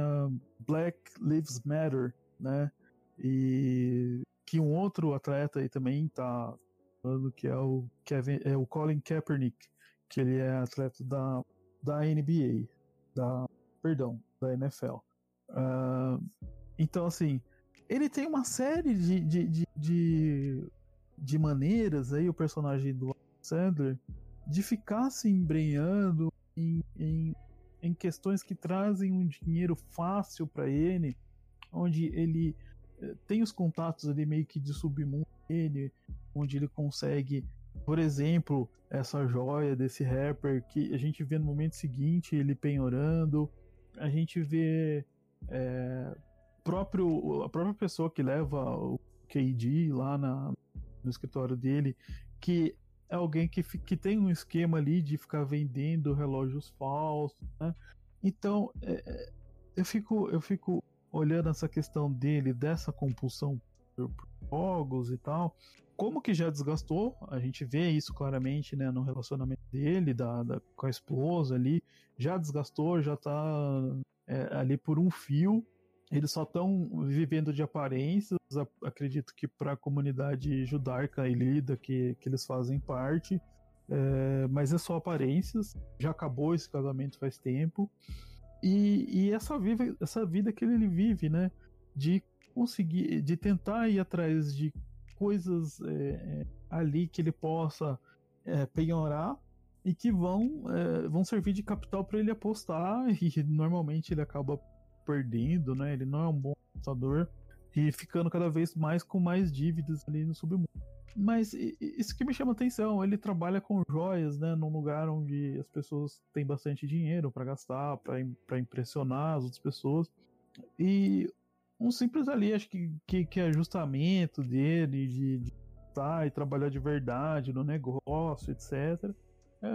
Black Lives Matter, né, e que um outro atleta aí também está que é o Kevin, é o Colin Kaepernick, que ele é atleta da, da NBA, da, perdão, da NFL. Uh, ah, então, assim, ele tem uma série de, de, de, de, de maneiras aí, o personagem do Sandler, de ficar se embrenhando em, em, em questões que trazem um dinheiro fácil para ele, onde ele eh, tem os contatos ali meio que de submundo dele, onde ele consegue, por exemplo, essa joia desse rapper que a gente vê no momento seguinte ele penhorando, a gente vê é, próprio, a própria pessoa que leva o KD lá na, no escritório dele, que é alguém que, que tem um esquema ali de ficar vendendo relógios falsos, né? Então, é, é, eu, fico, eu fico olhando essa questão dele, dessa compulsão por, por jogos e tal, como que já desgastou, a gente vê isso claramente, né, no relacionamento dele, da, da com a esposa ali, já desgastou, já tá é, ali por um fio, eles só estão vivendo de aparências, acredito que para a comunidade judaica e lida que, que eles fazem parte, é, mas é só aparências, já acabou esse casamento faz tempo, e, e essa, vive, essa vida que ele vive, né, de conseguir, de tentar ir atrás de coisas é, ali que ele possa é, penhorar e que vão, é, vão servir de capital para ele apostar <laughs> e normalmente ele acaba perdendo, né? Ele não é um bom apostador e ficando cada vez mais com mais dívidas ali no submundo. Mas isso que me chama atenção, ele trabalha com joias, né, num lugar onde as pessoas têm bastante dinheiro para gastar, para impressionar as outras pessoas. E um simples ali, acho que, que, que é ajustamento dele, de, de estar e trabalhar de verdade no negócio, etc. É,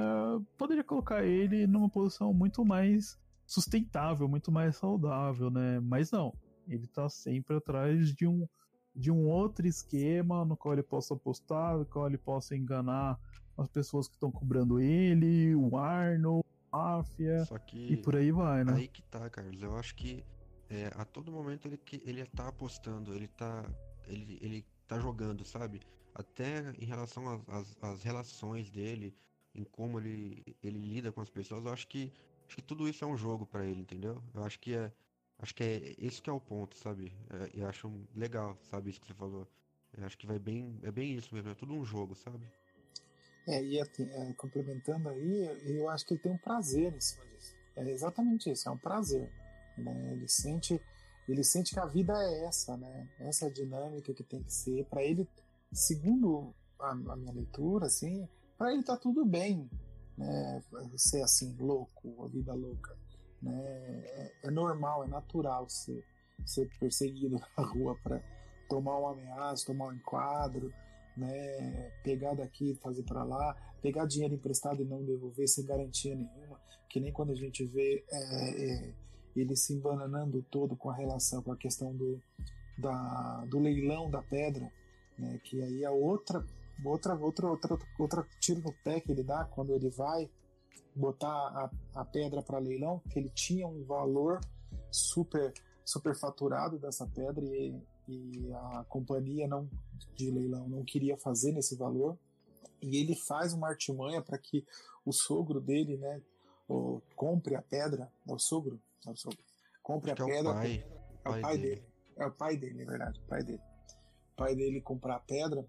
poderia colocar ele numa posição muito mais sustentável, muito mais saudável, né? Mas não, ele tá sempre atrás de um de um outro esquema no qual ele possa apostar, no qual ele possa enganar as pessoas que estão cobrando ele, o Arno, a máfia e por aí vai, né? Aí que tá, Carlos. Eu acho que é, a todo momento ele, ele tá apostando, ele tá, ele, ele tá jogando, sabe? até em relação às, às, relações dele, em como ele, ele lida com as pessoas, eu acho que, acho que tudo isso é um jogo para ele, entendeu? Eu acho que é, acho que é esse que é o ponto, sabe? É, eu acho legal, sabe, isso que você falou. Eu acho que vai bem, é bem isso mesmo, é tudo um jogo, sabe? É, e assim, é, complementando aí, eu acho que ele tem um prazer em cima disso. É exatamente isso, é um prazer. Né? Ele sente ele sente que a vida é essa, né? Essa dinâmica que tem que ser. Para ele, segundo a, a, minha leitura, assim, para ele tá tudo bem, né? Ser assim, louco, a vida louca. Né? É, é normal, é natural ser, ser perseguido <laughs> na rua para tomar uma ameaça, tomar um enquadro, né? Pegar daqui, fazer para lá, pegar dinheiro emprestado e não devolver sem garantia nenhuma, que nem quando a gente vê é, é, ele se embananando todo com a relação, com a questão do, da, do leilão da pedra, né, que aí é outra, outra, outra, outra, outra tiro no pé que ele dá quando ele vai botar a, a pedra para leilão, que ele tinha um valor super superfaturado dessa pedra e, e a companhia não de leilão não queria fazer nesse valor. E ele faz uma artimanha para que o sogro dele, né, compre a pedra, é o sogro, Compre Acho a pedra. É o pai, é o pai dele. dele. É o pai dele, é verdade. O pai dele. O pai dele comprar a pedra.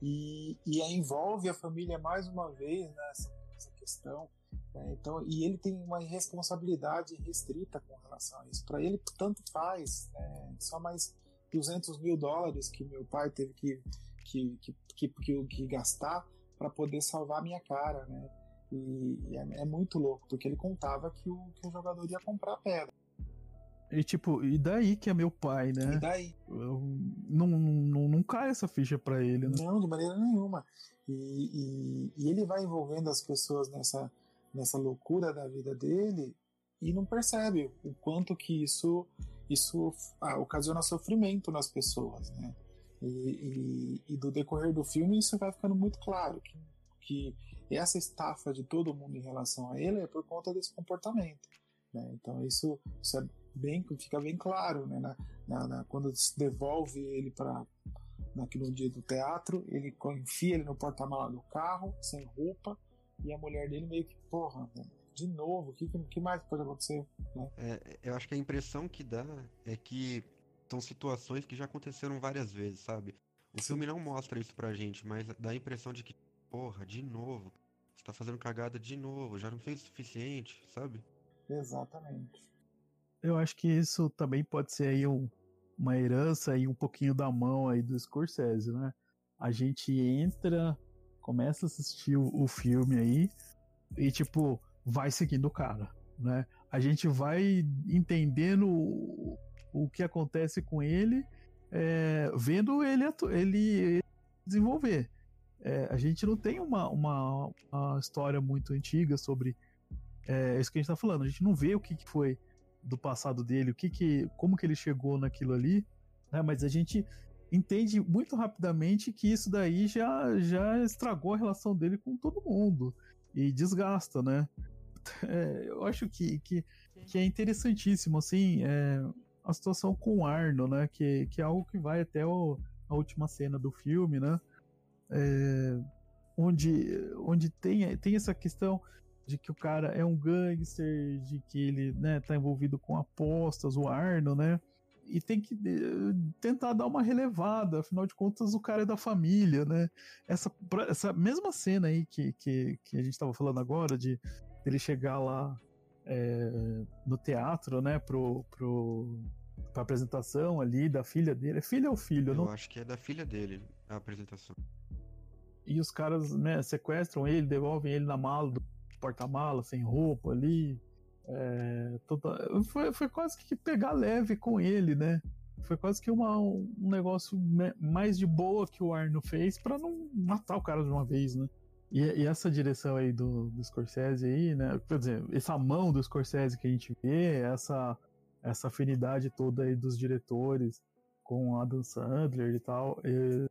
E, e envolve a família mais uma vez nessa, nessa questão. Né? Então, e ele tem uma responsabilidade restrita com relação a isso. Para ele, tanto faz. Né? Só mais 200 mil dólares que meu pai teve que, que, que, que, que, gastar para poder salvar a minha cara. Né? E é, é, muito louco, porque ele contava que o, que o jogador ia comprar a pedra. E tipo, e daí que é meu pai, né? E daí? Eu, não, não, não cai essa ficha para ele, né? Não, de maneira nenhuma. E, e, e, ele vai envolvendo as pessoas nessa, nessa loucura da vida dele e não percebe o quanto que isso, isso ah, ocasiona sofrimento nas pessoas, né? E, e, e, do decorrer do filme isso vai ficando muito claro que, que essa estafa de todo mundo em relação a ele é por conta desse comportamento. Né? Então isso, isso é bem, fica bem claro né? na, na, na quando se devolve ele para naquele dia do teatro, ele enfia ele no porta-mala do carro, sem roupa, e a mulher dele meio que, porra, de novo, o que, que mais pode acontecer? Né? É, eu acho que a impressão que dá é que são situações que já aconteceram várias vezes, sabe? O Sim. filme não mostra isso pra gente, mas dá a impressão de que porra, de novo. Você tá fazendo cagada de novo, já não fez o suficiente, sabe? Exatamente. Eu acho que isso também pode ser aí um, uma herança e um pouquinho da mão aí do Scorsese, né? A gente entra, começa a assistir o, o filme aí e, tipo, vai seguindo o cara, né? A gente vai entendendo o, o que acontece com ele, é, vendo ele, ele desenvolver. É, a gente não tem uma, uma, uma história muito antiga sobre é, isso que a gente está falando. A gente não vê o que, que foi do passado dele, o que que, como que ele chegou naquilo ali, né? Mas a gente entende muito rapidamente que isso daí já, já estragou a relação dele com todo mundo e desgasta, né? <laughs> É, eu acho que, que, que é interessantíssimo, assim, é, a situação com o Arno, né? Que, que é algo que vai até o, a última cena do filme, né? É, onde, onde tem, tem essa questão de que o cara é um gangster, de que ele né, tá envolvido com apostas, o Arno, né? E tem que eh, tentar dar uma relevada, afinal de contas o cara é da família, né? Essa, essa mesma cena aí que, que, que a gente tava falando agora, de ele chegar lá é, no teatro, né, pro, pro, pra apresentação ali da filha dele. É filha ou filho? Eu não... acho que é da filha dele a apresentação e os caras né, sequestram ele, devolvem ele na mala do porta-mala, sem roupa ali. É, toda... foi, foi quase que pegar leve com ele, né? Foi quase que uma, um negócio mais de boa que o Arno fez para não matar o cara de uma vez, né? E, e, essa direção aí do, do Scorsese aí, né? Quer dizer, essa mão do Scorsese que a gente vê, essa, essa afinidade toda aí dos diretores com Adam Sandler e tal, é,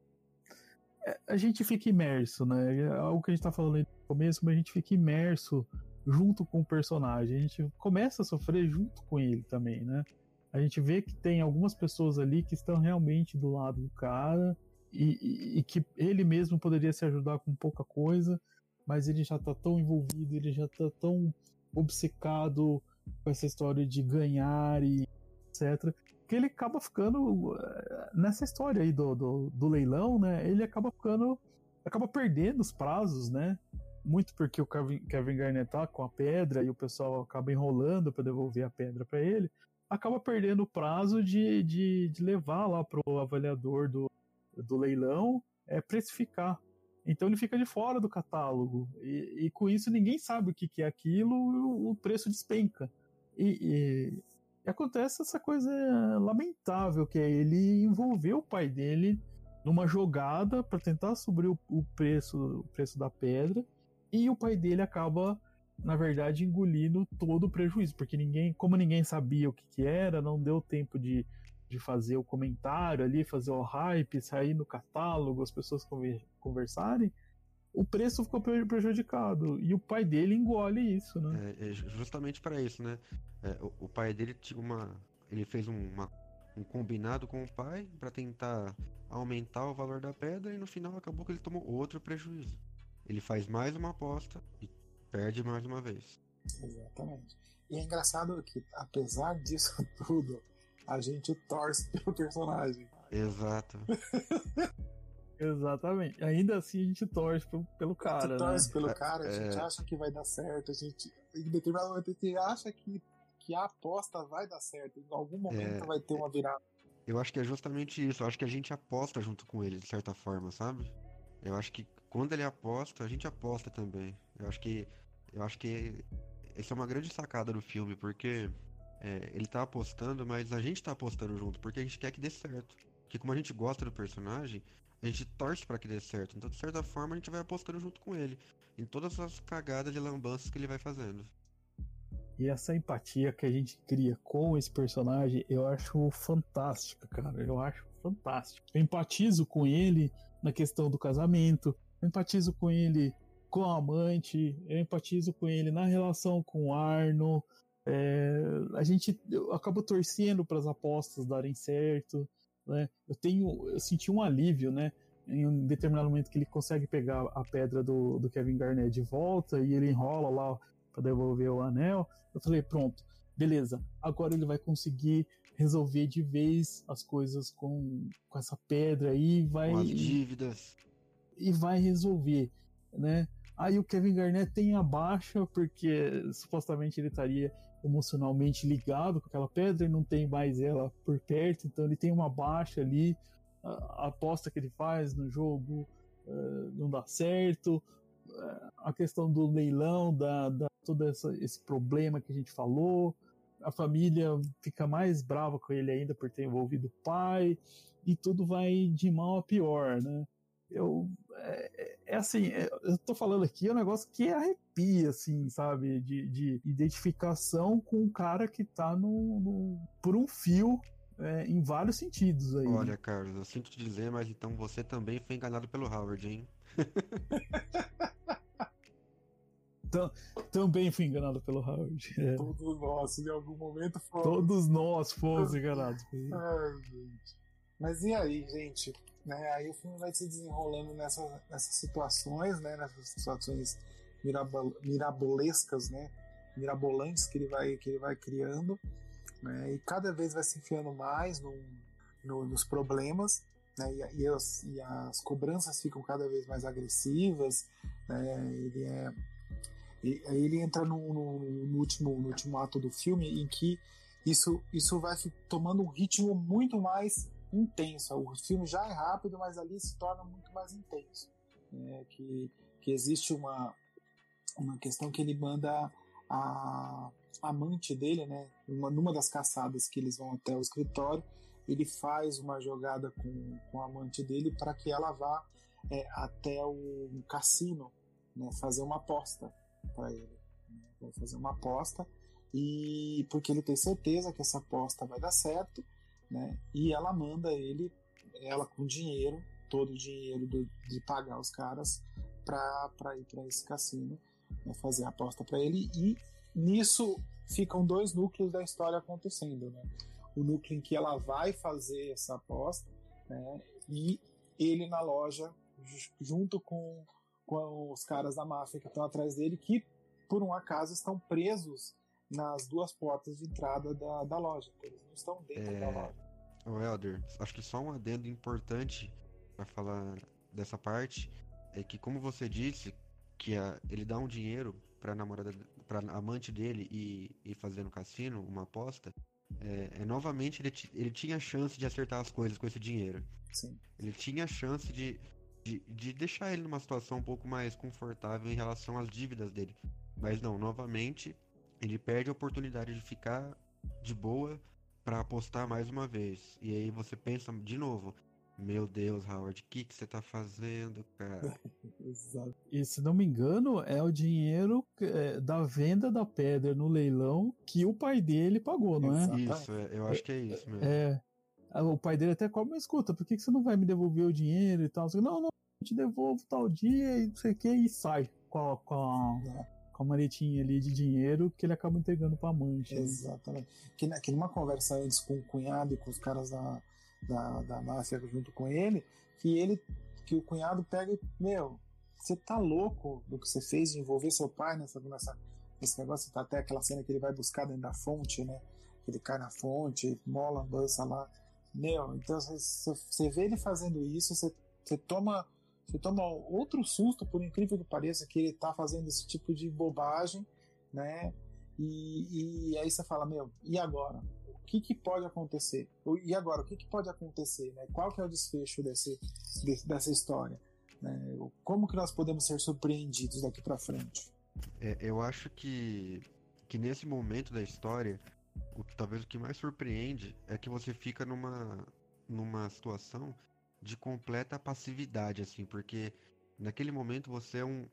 a gente fica imerso, né? É algo que a gente tá falando no começo, mas a gente fica imerso junto com o personagem. A gente começa a sofrer junto com ele também, né? A gente vê que tem algumas pessoas ali que estão realmente do lado do cara e, e, que ele mesmo poderia se ajudar com pouca coisa, mas ele já tá tão envolvido, ele já tá tão obcecado com essa história de ganhar e etc. Que ele acaba ficando eh, nessa história aí do, do, do leilão, né? Ele acaba ficando. acaba perdendo os prazos, né? Muito porque o Kevin, Kevin Garnett tá com a pedra e o pessoal acaba enrolando para devolver a pedra para ele. Acaba perdendo o prazo de, de, de levar lá pro avaliador do, do leilão é precificar. Então ele fica de fora do catálogo. E, e com isso ninguém sabe o que, que é aquilo, o preço despenca. E, e, e, acontece essa coisa lamentável, que é ele envolver o pai dele numa jogada para tentar subir o, o, preço, o preço da pedra, e o pai dele acaba, na verdade, engolindo todo o prejuízo, porque ninguém, como ninguém sabia o que, que era, não deu tempo de, de fazer o comentário ali, fazer o hype, sair no catálogo, as pessoas conversarem, o preço ficou prejudicado. E o pai dele engole isso, né? É, é justamente para isso, né? É, o, o, pai dele tinha uma. Ele fez uma, um combinado com o pai para tentar aumentar o valor da pedra e no final acabou que ele tomou outro prejuízo. Ele faz mais uma aposta e perde mais uma vez. Exatamente. E é engraçado que, apesar disso <laughs> tudo, a gente torce pelo personagem. Exato. <laughs> Exatamente. Ainda assim a gente torce pelo, pelo cara. A gente torce né? pelo cara, a gente é... acha que vai dar certo, a gente. Em determinado momento a gente acha que, que a aposta vai dar certo. Em algum momento é... vai ter uma virada. Eu acho que é justamente isso. Eu acho que a gente aposta junto com ele, de certa forma, sabe? Eu acho que quando ele aposta, a gente aposta também. Eu acho que. Eu acho que. Essa é uma grande sacada do filme, porque é, ele tá apostando, mas a gente tá apostando junto, porque a gente quer que dê certo. Porque como a gente gosta do personagem, a gente torce para que dê certo. Então, de certa forma, a gente vai apostando junto com ele. Em todas as cagadas e lambanças que ele vai fazendo. E essa empatia que a gente cria com esse personagem, eu acho fantástica, cara. Eu acho fantástico. Eu empatizo com ele na questão do casamento, eu empatizo com ele com a amante, eu empatizo com ele na relação com o Arno, é, a gente acaba torcendo para as apostas darem certo. Né? Eu tenho, eu senti um alívio, né? Em um determinado momento que ele consegue pegar a pedra do, do Kevin Garnett de volta e ele enrola lá para devolver o anel. Eu falei, pronto, beleza. Agora ele vai conseguir resolver de vez as coisas com, com essa pedra aí, vai com as dívidas e vai resolver, né? Aí o Kevin Garnett tem a baixa porque supostamente ele estaria emocionalmente ligado com aquela pedra e não tem mais ela por perto, então ele tem uma baixa ali. A, aposta que ele faz no jogo uh, não dá certo. Uh, a questão do leilão, da, da todo essa, esse problema que a gente falou. A família fica mais brava com ele ainda por ter envolvido o pai, e tudo vai de mal a pior, né? Eu é, é assim, é, eu tô falando aqui é um negócio que arrepia, assim, sabe? De, de identificação com um cara que tá no, no por um fio é, em vários sentidos aí. Olha, Carlos, eu sinto te dizer, mas então você também foi enganado pelo Howard, hein? <laughs> também fui enganado pelo Howard. É. Todos nós, em algum momento fomos. Todos nós fomos <laughs> enganados. Ai, gente. Mas e aí, gente? Né? Aí o filme vai se desenrolando nessa, nessas situações, né? nessas situações mirabol, mirabolescas, né? mirabolantes que ele vai, que ele vai criando, né? e cada vez vai se enfiando mais no, no, nos problemas, né? e, e, as, e, as, cobranças ficam cada vez mais agressivas, né? ele, é, ele entra no, no, no, último, no último ato do filme em que isso, isso vai tomando um ritmo muito mais intenso. O filme já é rápido, mas ali se torna muito mais intenso. É, que, que existe uma, uma questão que ele manda a amante dele, né, uma, numa das caçadas que eles vão até o escritório, ele faz uma jogada com, com a amante dele para que ela vá é, até o cassino, né, fazer uma aposta para ele. Né, vai fazer uma aposta e porque ele tem certeza que essa aposta vai dar certo né? E ela manda ele, ela com dinheiro, todo o dinheiro do, de pagar os caras para ir para esse cassino, né? fazer a aposta para ele. E nisso ficam dois núcleos da história acontecendo, né? O núcleo em que ela vai fazer essa aposta, né? E ele na loja, junto com, com os caras da máfia que estão atrás dele, que por um acaso estão presos nas duas portas de entrada da, da loja. Eles não estão dentro é... da loja. O Elder, acho que só um adendo importante para falar dessa parte é que, como você disse, que a, ele dá um dinheiro para namorada, para amante dele e, e fazer no cassino uma aposta, é, é novamente ele, ele tinha chance de acertar as coisas com esse dinheiro. Sim. Ele tinha chance de, de, de deixar ele numa situação um pouco mais confortável em relação às dívidas dele. Mas não, novamente, ele perde a oportunidade de ficar de boa para apostar mais uma vez. E aí você pensa de novo, meu Deus, Howard, o que, que você tá fazendo, cara? <laughs> Exato. E se não me engano, é o dinheiro é, da venda da pedra no leilão que o pai dele pagou, não é? Isso, é, eu acho que é isso mesmo. É. O pai dele até cobra, mas escuta, por que, que você não vai me devolver o dinheiro e tal? Não, não, eu te devolvo tal dia e não sei o que, e sai com a, com a, com a maletinha ali de dinheiro que ele acaba entregando pra amante. Né? Exatamente. Que, que numa conversa antes com o cunhado e com os caras da, da, da máfia junto com ele, que ele, que o cunhado pega e, meu, você tá louco do que você fez de envolver seu pai nessa, nessa, nesse negócio, tá até aquela cena que ele vai buscar dentro da fonte, né? Ele cai na fonte, mola, dança lá. Meu, então você vê ele fazendo isso, você toma você toma outro susto, por incrível que pareça, que ele está fazendo esse tipo de bobagem, né? E, e aí você fala, meu, e agora? O que, que pode acontecer? E agora, o que, que pode acontecer? Né? Qual que é o desfecho desse, de, dessa história? Né? Como que nós podemos ser surpreendidos daqui para frente? É, eu acho que, que nesse momento da história, o, talvez o que mais surpreende é que você fica numa, numa situação de completa passividade, assim, porque naquele momento você é um.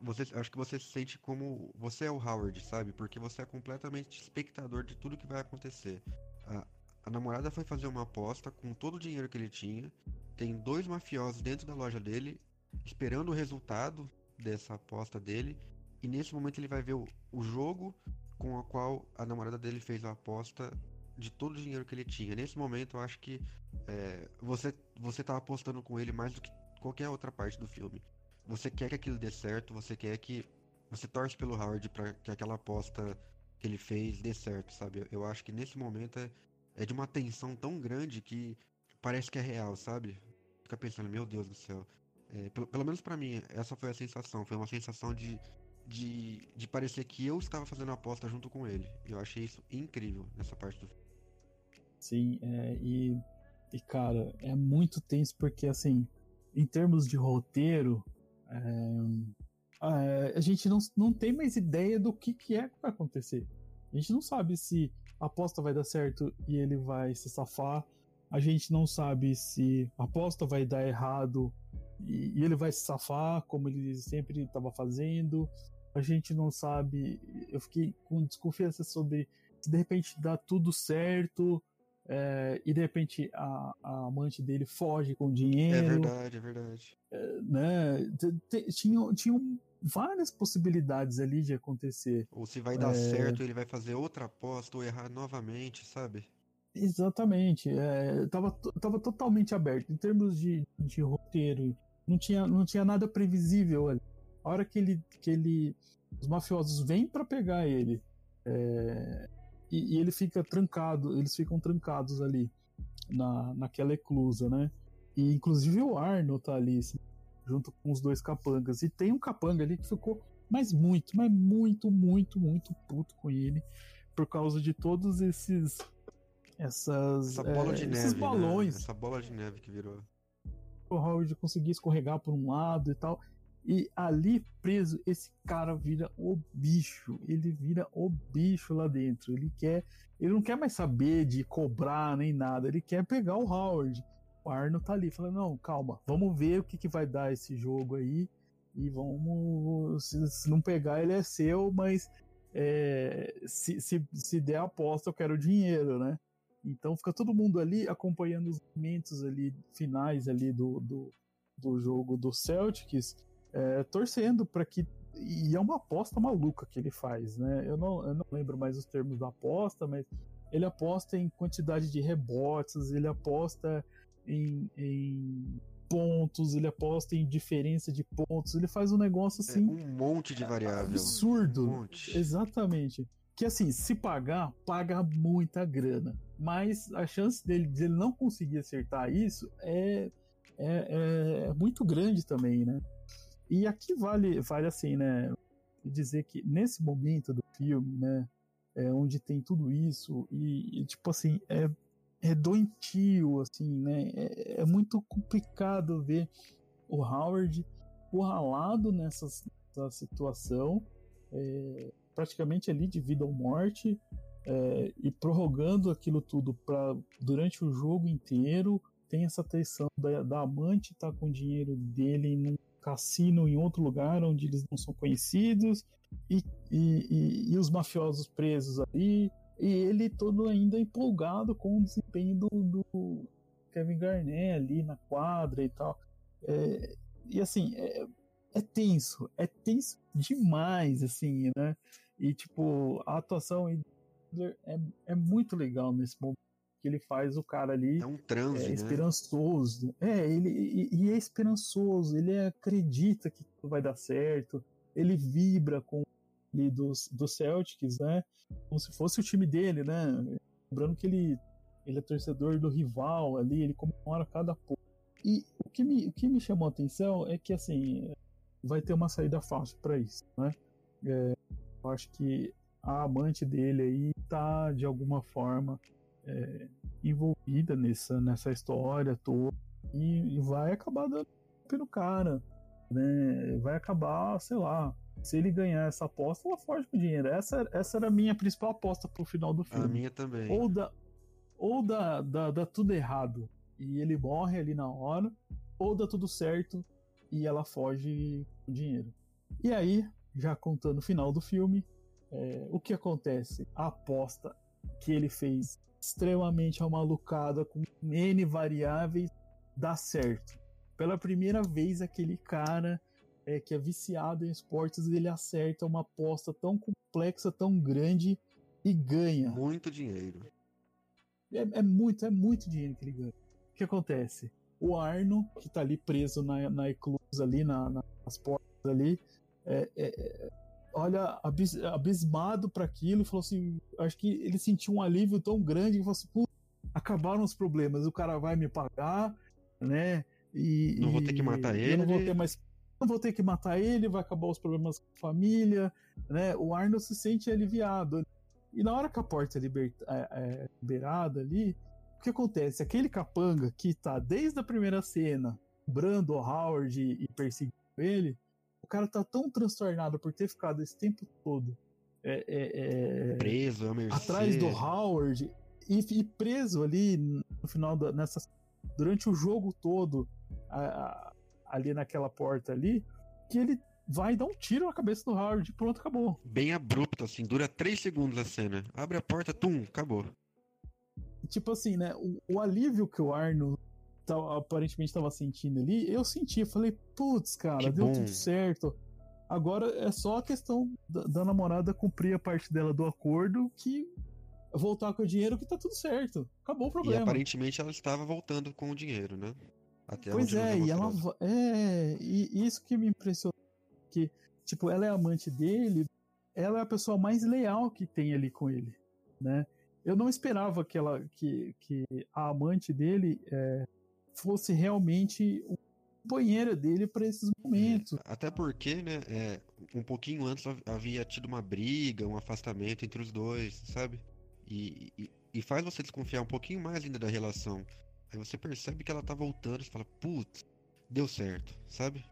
Você, acho que você se sente como. Você é o Howard, sabe? Porque você é completamente espectador de tudo que vai acontecer. A, a namorada foi fazer uma aposta com todo o dinheiro que ele tinha. Tem dois mafiosos dentro da loja dele, esperando o resultado dessa aposta dele. E nesse momento ele vai ver o, o jogo com a qual a namorada dele fez a aposta de todo o dinheiro que ele tinha. Nesse momento, eu acho que é, você você tá apostando com ele mais do que qualquer outra parte do filme. Você quer que aquilo dê certo, você quer que você torce pelo Howard para que aquela aposta que ele fez dê certo, sabe? Eu, acho que nesse momento é, é, de uma tensão tão grande que parece que é real, sabe? Fica pensando, meu Deus do céu. É, pelo, pelo menos para mim, essa foi a sensação. Foi uma sensação de, de, de parecer que eu estava fazendo a aposta junto com ele. Eu achei isso incrível nessa parte do filme. Sim, é, e, e cara, é muito tenso porque, assim, em termos de roteiro, é, a, a gente não, não tem mais ideia do que, que é que vai acontecer. A gente não sabe se a aposta vai dar certo e ele vai se safar. A gente não sabe se a aposta vai dar errado e, e ele vai se safar, como ele sempre estava fazendo. A gente não sabe. Eu fiquei com desconfiança sobre se de repente dá tudo certo é, e de repente a, a, amante dele foge com dinheiro. É verdade, é verdade. É, né? Tinham, tinham várias possibilidades ali de acontecer. Ou se vai dar é... certo, ele vai fazer outra aposta ou errar novamente, sabe? Exatamente. É, tava, tava totalmente aberto. Em termos de, de roteiro, não tinha, não tinha nada previsível ali. A hora que ele. Que ele os mafiosos vêm para pegar ele. É, e, e, ele fica trancado, eles ficam trancados ali na, naquela eclusa, né? E inclusive o Arno tá ali, assim, junto com os dois capangas. E tem um capanga ali que ficou mas muito, mas muito, muito, muito puto com ele por causa de todos esses essas Essa bola é, de esses neve, né? balões. Né? Essa bola de neve que virou. O Howard conseguia escorregar por um lado e tal. E ali preso, esse cara vira o bicho. Ele vira o bicho lá dentro. Ele quer. Ele não quer mais saber de cobrar nem nada. Ele quer pegar o Howard. O Arno tá ali, falando: não, calma, vamos ver o que, que vai dar esse jogo aí. E vamos. Se, se não pegar, ele é seu, mas é, se, se, se der aposta, eu quero dinheiro, né? Então fica todo mundo ali acompanhando os momentos ali finais ali do, do, do jogo do Celtics é, torcendo para que. E é uma aposta maluca que ele faz, né? Eu não, eu não lembro mais os termos da aposta, mas ele aposta em quantidade de rebotes, ele aposta em, em pontos, ele aposta em diferença de pontos, ele faz um negócio assim. É um monte de variável. Absurdo. Um monte. Exatamente. Que assim, se pagar, paga muita grana. Mas a chance dele de ele não conseguir acertar isso é, é, é muito grande também, né? E aqui vale, vale assim, né? Dizer que nesse momento do filme, né? É, onde tem tudo isso, e, e tipo assim, é, é doentio, assim, né? É, é, muito complicado ver o Howard encurralado nessa, nessa situação, é, praticamente ali de vida ou morte, é, e prorrogando aquilo tudo para durante o jogo inteiro. Tem essa tensão da, da amante estar tá com o dinheiro dele num cassino em outro lugar onde eles não são conhecidos, e, e, e, e os mafiosos presos ali, e ele todo ainda empolgado com o desempenho do, do Kevin Garnett ali na quadra e tal. É, e assim, é, é, tenso, é tenso demais, assim, né? E tipo, a atuação é, é muito legal nesse momento que ele faz o cara ali. É um transe, é, né? esperançoso. É, ele e, e, é esperançoso, ele acredita que tudo vai dar certo, ele vibra com ali dos, do Celtics, né? Como se fosse o time dele, né? Lembrando que ele, ele é torcedor do rival ali, ele comemora cada pouco. E o que, me, o que me chamou a atenção é que, assim, vai ter uma saída fácil para isso, né? É, eu acho que a amante dele aí tá, de alguma forma, é, envolvida nessa, nessa história toda e, e vai acabar dando pelo cara, né? Vai acabar, sei lá, se ele ganhar essa aposta, ela foge com dinheiro. Essa, essa era a minha principal aposta pro final do filme. A minha também. Ou dá, ou dá, dá, dá tudo errado e ele morre ali na hora, ou dá tudo certo e ela foge com dinheiro. E aí, já contando o final do filme, é, o que acontece? A aposta que ele fez extremamente amalucada, com N variáveis, dá certo. Pela primeira vez, aquele cara é, que é viciado em esportes, ele acerta uma aposta tão complexa, tão grande e ganha. Muito dinheiro. É, é muito, é muito dinheiro que ele ganha. O que acontece? O Arno, que tá ali preso na, na eclusa ali, na, nas portas ali, é, é, é olha abis, abismado para aquilo e falou assim: acho que ele sentiu um alívio tão grande que falou assim: acabaram os problemas, o cara vai me pagar, né? E, não vou ter que matar ele. Eu não vou ter mais. Não vou ter que matar ele, vai acabar os problemas com a família, né? O Arnold se sente aliviado. E na hora que a porta é, liberta, é, é liberada ali, o que acontece? Aquele capanga que tá desde a primeira cena, Brando Howard e perseguindo ele, o cara tá tão transtornado por ter ficado esse tempo todo é, é, é, preso, atrás do Howard e, e, preso ali no final da, nessa durante o jogo todo a, a, ali naquela porta ali que ele vai dar um tiro na cabeça do Howard e pronto, acabou. Bem abrupto, assim, dura 3 segundos a cena. Abre a porta, tum, acabou. Tipo assim, né? O, o alívio que o Arno tá, aparentemente estava sentindo ali, eu senti, eu falei, putz, cara, que deu bom. tudo certo. Agora é só a questão da, da, namorada cumprir a parte dela do acordo que voltar com o dinheiro que tá tudo certo. Acabou o problema. E aparentemente ela estava voltando com o dinheiro, né? Até pois é, e ela é, e isso que me impressionou que tipo, ela é amante dele, ela é a pessoa mais leal que tem ali com ele, né? Eu não esperava que ela que, que a amante dele é, fosse realmente o companheira dele para esses momentos. É, até porque, né, é, um pouquinho antes havia tido uma briga, um afastamento entre os dois, sabe? E, e, e, faz você desconfiar um pouquinho mais ainda da relação. Aí você percebe que ela tá voltando e fala, putz, deu certo, sabe?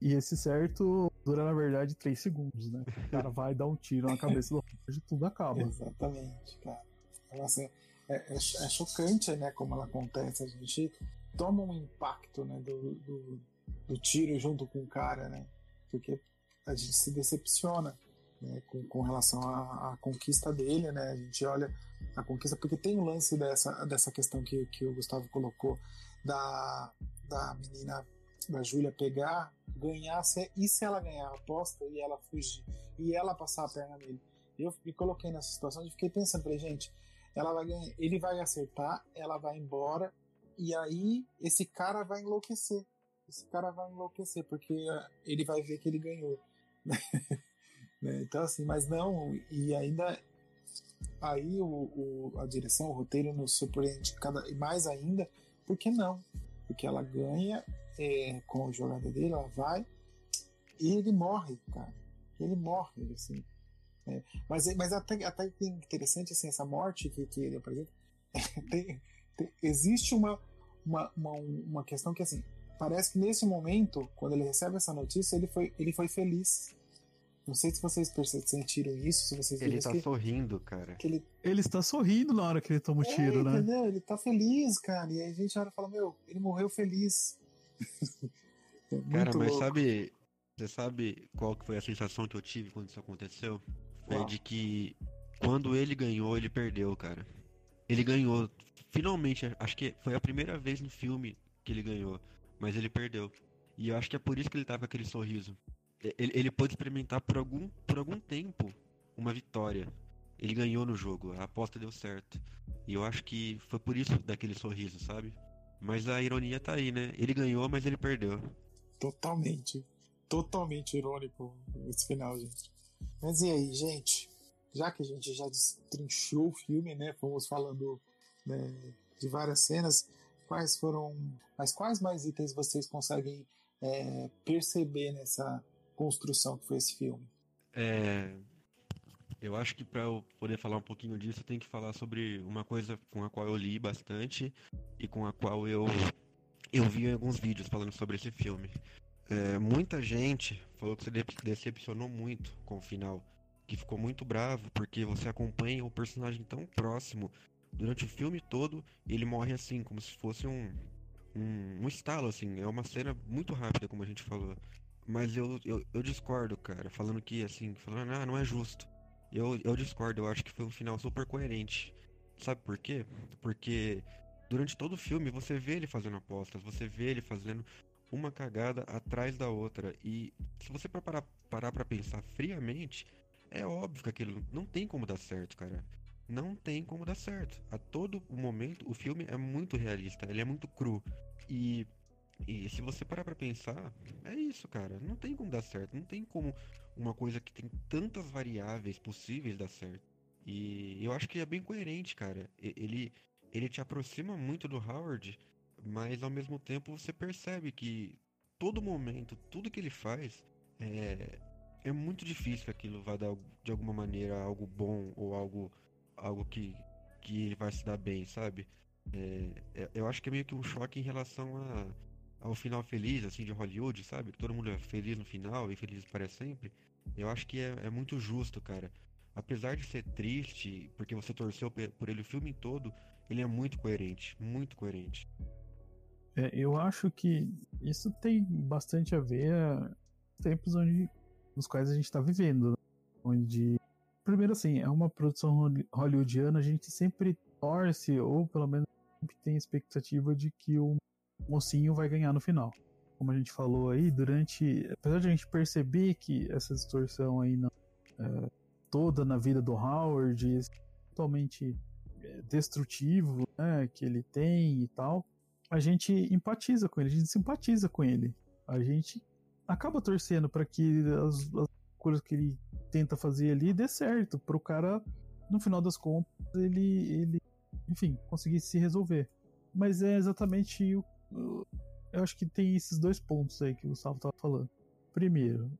E esse certo dura, na verdade, 3 segundos, né? O cara vai dar um tiro na cabeça do e tudo acaba. <laughs> Exatamente, cara. Assim, é, é, é, chocante, né, como ela acontece. A gente toma um impacto, né, do, do, do, tiro junto com o cara, né, porque a gente se decepciona, né, com, com relação à, à, conquista dele, né, a gente olha a conquista, porque tem um lance dessa, dessa questão que, que o Gustavo colocou, da, da menina, da Júlia pegar, ganhar, se, e se ela ganhar a aposta e ela fugir, e ela passar a perna nele. Eu me coloquei nessa situação e fiquei pensando, falei, gente, ela vai ele vai acertar, ela vai embora e aí esse cara vai enlouquecer. Esse cara vai enlouquecer, porque ele vai ver que ele ganhou. <laughs> Né? então, assim, mas não, e ainda aí o, o, a direção, o roteiro nos surpreende cada, mais ainda, porque não? Porque ela ganha é, com a jogada dele, ela vai e ele morre, cara. Ele morre, assim. É, mas, mas até, até interessante assim, essa morte que, que ele apresenta. <laughs> tem, tem, existe uma, uma, uma, uma questão que assim, parece que nesse momento, quando ele recebe essa notícia, ele foi, ele foi feliz. Não sei se vocês sentiram isso, se vocês Ele tá que, sorrindo, cara. Que ele... ele está sorrindo na hora que ele toma o é, tiro, né? Entendeu? Ele tá feliz, cara. E aí a gente olha e fala, meu, ele morreu feliz. <laughs> é cara, mas louco. sabe. Você sabe qual que foi a sensação que eu tive quando isso aconteceu? Uau. de que quando ele ganhou, ele perdeu, cara. Ele ganhou. Finalmente, acho que foi a primeira vez no filme que ele ganhou. Mas ele perdeu. E eu acho que é por isso que ele tava com aquele sorriso ele, ele pôde experimentar por algum, por algum tempo uma vitória. Ele ganhou no jogo, a aposta deu certo. E eu acho que foi por isso daquele sorriso, sabe? Mas a ironia tá aí, né? Ele ganhou, mas ele perdeu. Totalmente. Totalmente irônico esse final, gente. Mas e aí, gente? Já que a gente já destrinchou o filme, né? Fomos falando né, de várias cenas. Quais foram. Mas quais mais itens vocês conseguem é, perceber nessa, construção que foi esse filme. É, eu acho que para eu poder falar um pouquinho disso, eu tenho que falar sobre uma coisa com a qual eu li bastante e com a qual eu, eu vi alguns vídeos falando sobre esse filme. É, muita gente falou que se decepcionou muito com o final, que ficou muito bravo porque você acompanha o personagem tão próximo durante o filme todo e ele morre assim, como se fosse um, um, um estalo, assim. É uma cena muito rápida, como a gente falou. Mas eu, eu, eu discordo, cara, falando que, assim, falando, ah, não é justo. Eu, eu discordo, eu acho que foi um final super coerente. Sabe por quê? Porque durante todo o filme você vê ele fazendo apostas, você vê ele fazendo uma cagada atrás da outra. E se você parar, parar pra pensar friamente, é óbvio que aquilo não tem como dar certo, cara. Não tem como dar certo. A todo momento o filme é muito realista, ele é muito cru. E e se você parar pra pensar, é isso, cara. Não tem como dar certo. Não tem como uma coisa que tem tantas variáveis possíveis dar certo. E eu acho que é bem coerente, cara. Ele, ele te aproxima muito do Howard, mas ao mesmo tempo você percebe que todo momento, tudo que ele faz, é, é muito difícil que aquilo vá dar de alguma maneira algo bom ou algo, algo que, que ele vai se dar bem, sabe? É, é eu acho que é meio que um choque em relação a ao final feliz, assim, de Hollywood, sabe? Que todo mundo é feliz no final e feliz para sempre. Eu acho que é, é muito justo, cara. Apesar de ser triste, porque você torceu por ele o filme todo, ele é muito coerente, muito coerente. É, eu acho que isso tem bastante a ver com tempos onde, nos quais a gente está vivendo. Né? Onde, primeiro assim, é uma produção hollywoodiana, a gente sempre torce, ou pelo menos sempre tem expectativa de que o mocinho vai ganhar no final. Como a gente falou aí, durante. Apesar de a gente perceber que essa distorção aí não, é, toda na vida do Howard, totalmente é, destrutivo né, que ele tem e tal, a gente empatiza com ele, a gente simpatiza com ele. A gente acaba torcendo para que as, as coisas que ele tenta fazer ali dê certo, para o cara, no final das contas, ele, ele, enfim, conseguir se resolver. Mas é exatamente o eu acho que tem esses dois pontos aí que o Gustavo estava falando. Primeiro,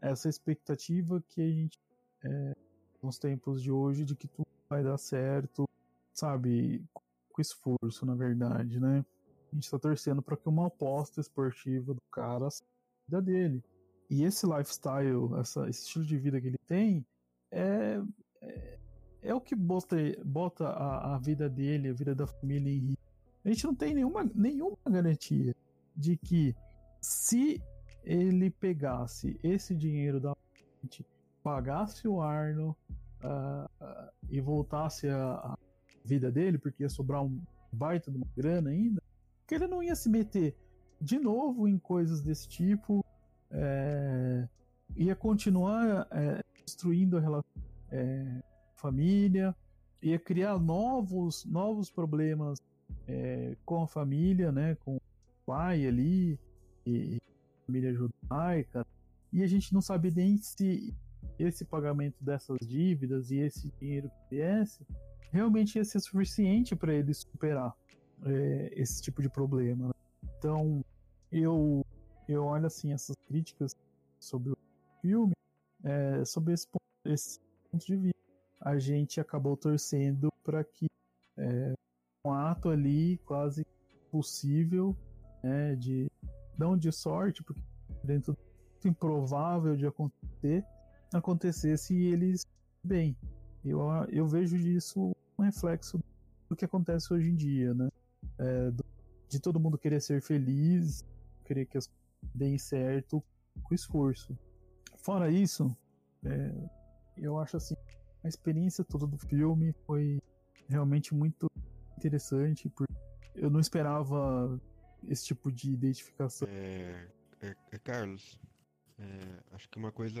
essa expectativa que a gente, é, nos tempos de hoje, de que tudo vai dar certo, sabe, com esforço, na verdade, né? A gente está torcendo para que uma aposta esportiva do cara vida dele. E esse lifestyle, essa, esse estilo de vida que ele tem, é, é, é o que bota, bota a, a, vida dele, a vida da família em risco a gente não tem nenhuma, nenhuma garantia de que se ele pegasse esse dinheiro da gente, pagasse o Arno uh, uh, e voltasse a, a, vida dele, porque ia sobrar um baita de uma grana ainda, que ele não ia se meter de novo em coisas desse tipo, é, ia continuar é, destruindo a relação é, família, ia criar novos, novos problemas é, com a família, né, com o pai ali, e, e família judaica, e a gente não sabe nem se esse pagamento dessas dívidas e esse dinheiro que viesse realmente ia ser suficiente para ele superar é, esse tipo de problema. Né? Então, eu, eu olho assim essas críticas sobre o filme, é, sobre esse ponto, esse ponto de vista. A gente acabou torcendo para que é, um ato ali quase possível, né, de não de sorte, porque dentro do improvável de acontecer, acontecesse e eles bem. Eu, eu vejo disso um reflexo do que acontece hoje em dia, né? É, de todo mundo querer ser feliz, querer que as coisas deem certo com esforço. Fora isso, é, eu acho assim, a experiência toda do filme foi realmente muito interessante, porque eu não esperava esse tipo de identificação. É, é, é Carlos, é, acho que uma coisa,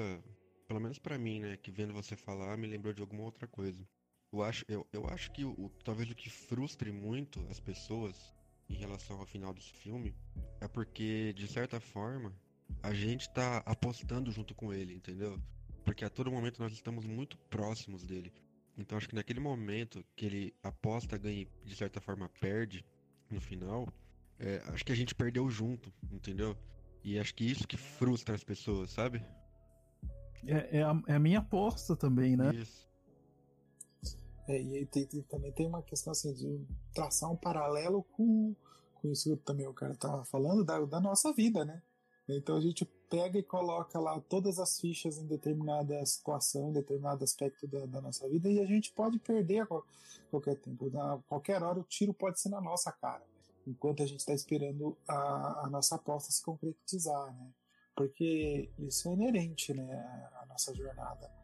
pelo menos para mim, né, que vendo você falar, me lembrou de alguma outra coisa. Eu acho, eu, eu acho que o, talvez o que frustre muito as pessoas em relação ao final desse filme é porque, de certa forma, a gente tá apostando junto com ele, entendeu? Porque a todo momento nós estamos muito próximos dele. Então acho que naquele momento que ele aposta, ganha e de certa forma perde no final, é, acho que a gente perdeu junto, entendeu? E acho que isso que frustra as pessoas, sabe? É, é, a, é a minha aposta também, né? Isso. É, e aí tem, tem, também tem uma questão assim de traçar um paralelo com, com isso que também o cara estava falando da, da nossa vida, né? Então a gente pega e coloca lá todas as fichas em determinada situação, em determinado aspecto da, da nossa vida e a gente pode perder a qualquer tempo. A qualquer hora o tiro pode ser na nossa cara, enquanto a gente está esperando a, a, nossa aposta se concretizar, né? Porque isso é inerente, né, à nossa jornada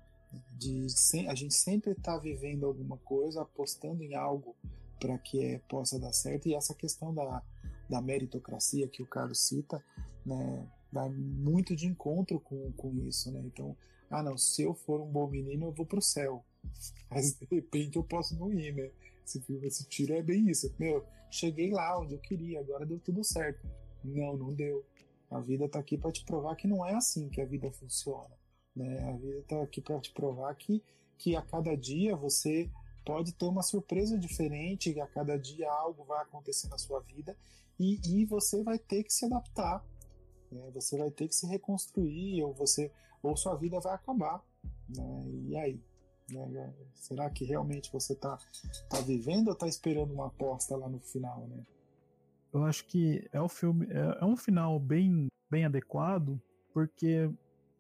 de a gente sempre estar tá vivendo alguma coisa, apostando em algo para que é, possa dar certo, e essa questão da, da meritocracia que o Carlos cita, né, vai muito de encontro com, com isso, né? Então, ah não, se eu for um bom menino, eu vou pro céu. <laughs> Mas de repente eu posso não ir, né? Esse, esse tiro é bem isso. Meu, cheguei lá onde eu queria, agora deu tudo certo. Não, não deu. A vida tá aqui para te provar que não é assim que a vida funciona. Né? A vida está aqui para te provar que, que a cada dia você pode ter uma surpresa diferente, a cada dia algo vai acontecer na sua vida e, e você vai ter que se adaptar. Né? Você vai ter que se reconstruir, ou você ou sua vida vai acabar. Né? E aí? Né? Será que realmente você está tá vivendo ou está esperando uma aposta lá no final? Né? Eu acho que é, o filme, é, é um final bem, bem adequado, porque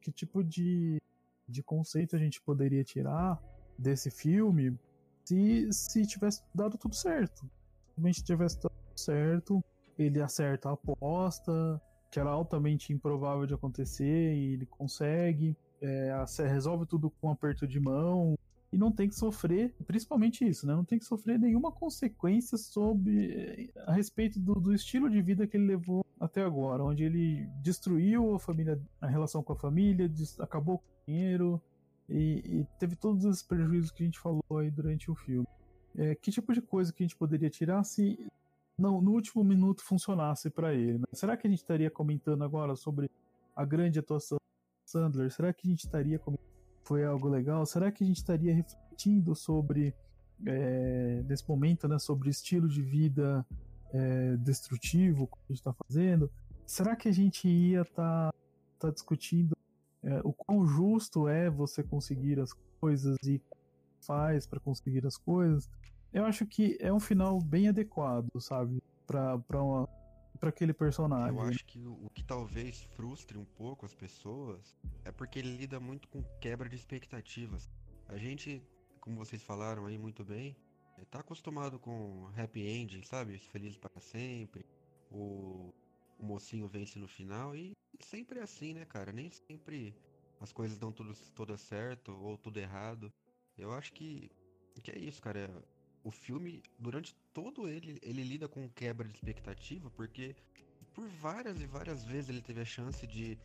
que tipo de, de conceito a gente poderia tirar desse filme se, se tivesse dado tudo certo. Se a gente tivesse dado tudo certo, ele acerta a aposta, que era altamente improvável de acontecer, e ele consegue, é, resolve tudo com um aperto de mão, e não tem que sofrer, principalmente isso, né? Não tem que sofrer nenhuma consequência sobre a respeito do, do, estilo de vida que ele levou até agora, onde ele destruiu a família, a relação com a família, acabou com o dinheiro e, e, teve todos os prejuízos que a gente falou aí durante o filme. É, que tipo de coisa que a gente poderia tirar se não, no último minuto funcionasse para ele? Né? Será que a gente estaria comentando agora sobre a grande atuação do Sandler? Será que a gente estaria comentando foi algo legal, será que a gente estaria refletindo sobre, é, nesse momento, né, sobre estilo de vida é, destrutivo que a gente está fazendo? Será que a gente ia estar tá, tá discutindo é, o quão justo é você conseguir as coisas e faz para conseguir as coisas? Eu acho que é um final bem adequado, sabe, para aquele personagem. Eu acho que o, que talvez frustre um pouco as pessoas é porque ele lida muito com quebra de expectativas. A gente, como vocês falaram aí muito bem, tá acostumado com happy ending, sabe? Feliz para sempre. O, o mocinho vence no final e sempre é assim, né, cara? Nem sempre as coisas dão tudo, tudo certo ou tudo errado. Eu acho que, que é isso, cara o filme, durante todo ele, ele lida com quebra de expectativa, porque por várias e várias vezes ele teve a chance de,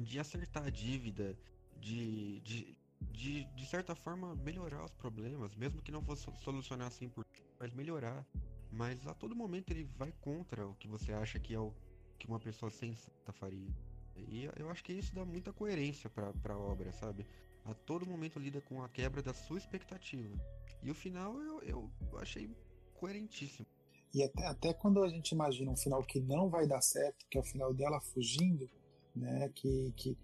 de acertar a dívida, de, de, de, de certa forma melhorar os problemas, mesmo que não fosse solucionar assim por mas melhorar. mas a todo momento ele vai contra o que você acha que é o que uma pessoa sensata faria. E eu acho que isso dá muita coerência pra, pra obra, sabe? A todo momento lida com a quebra da sua expectativa. E o final eu, eu achei coerentíssimo. E até, até quando a gente imagina um final que não vai dar certo, que é o final dela fugindo, né? Que, que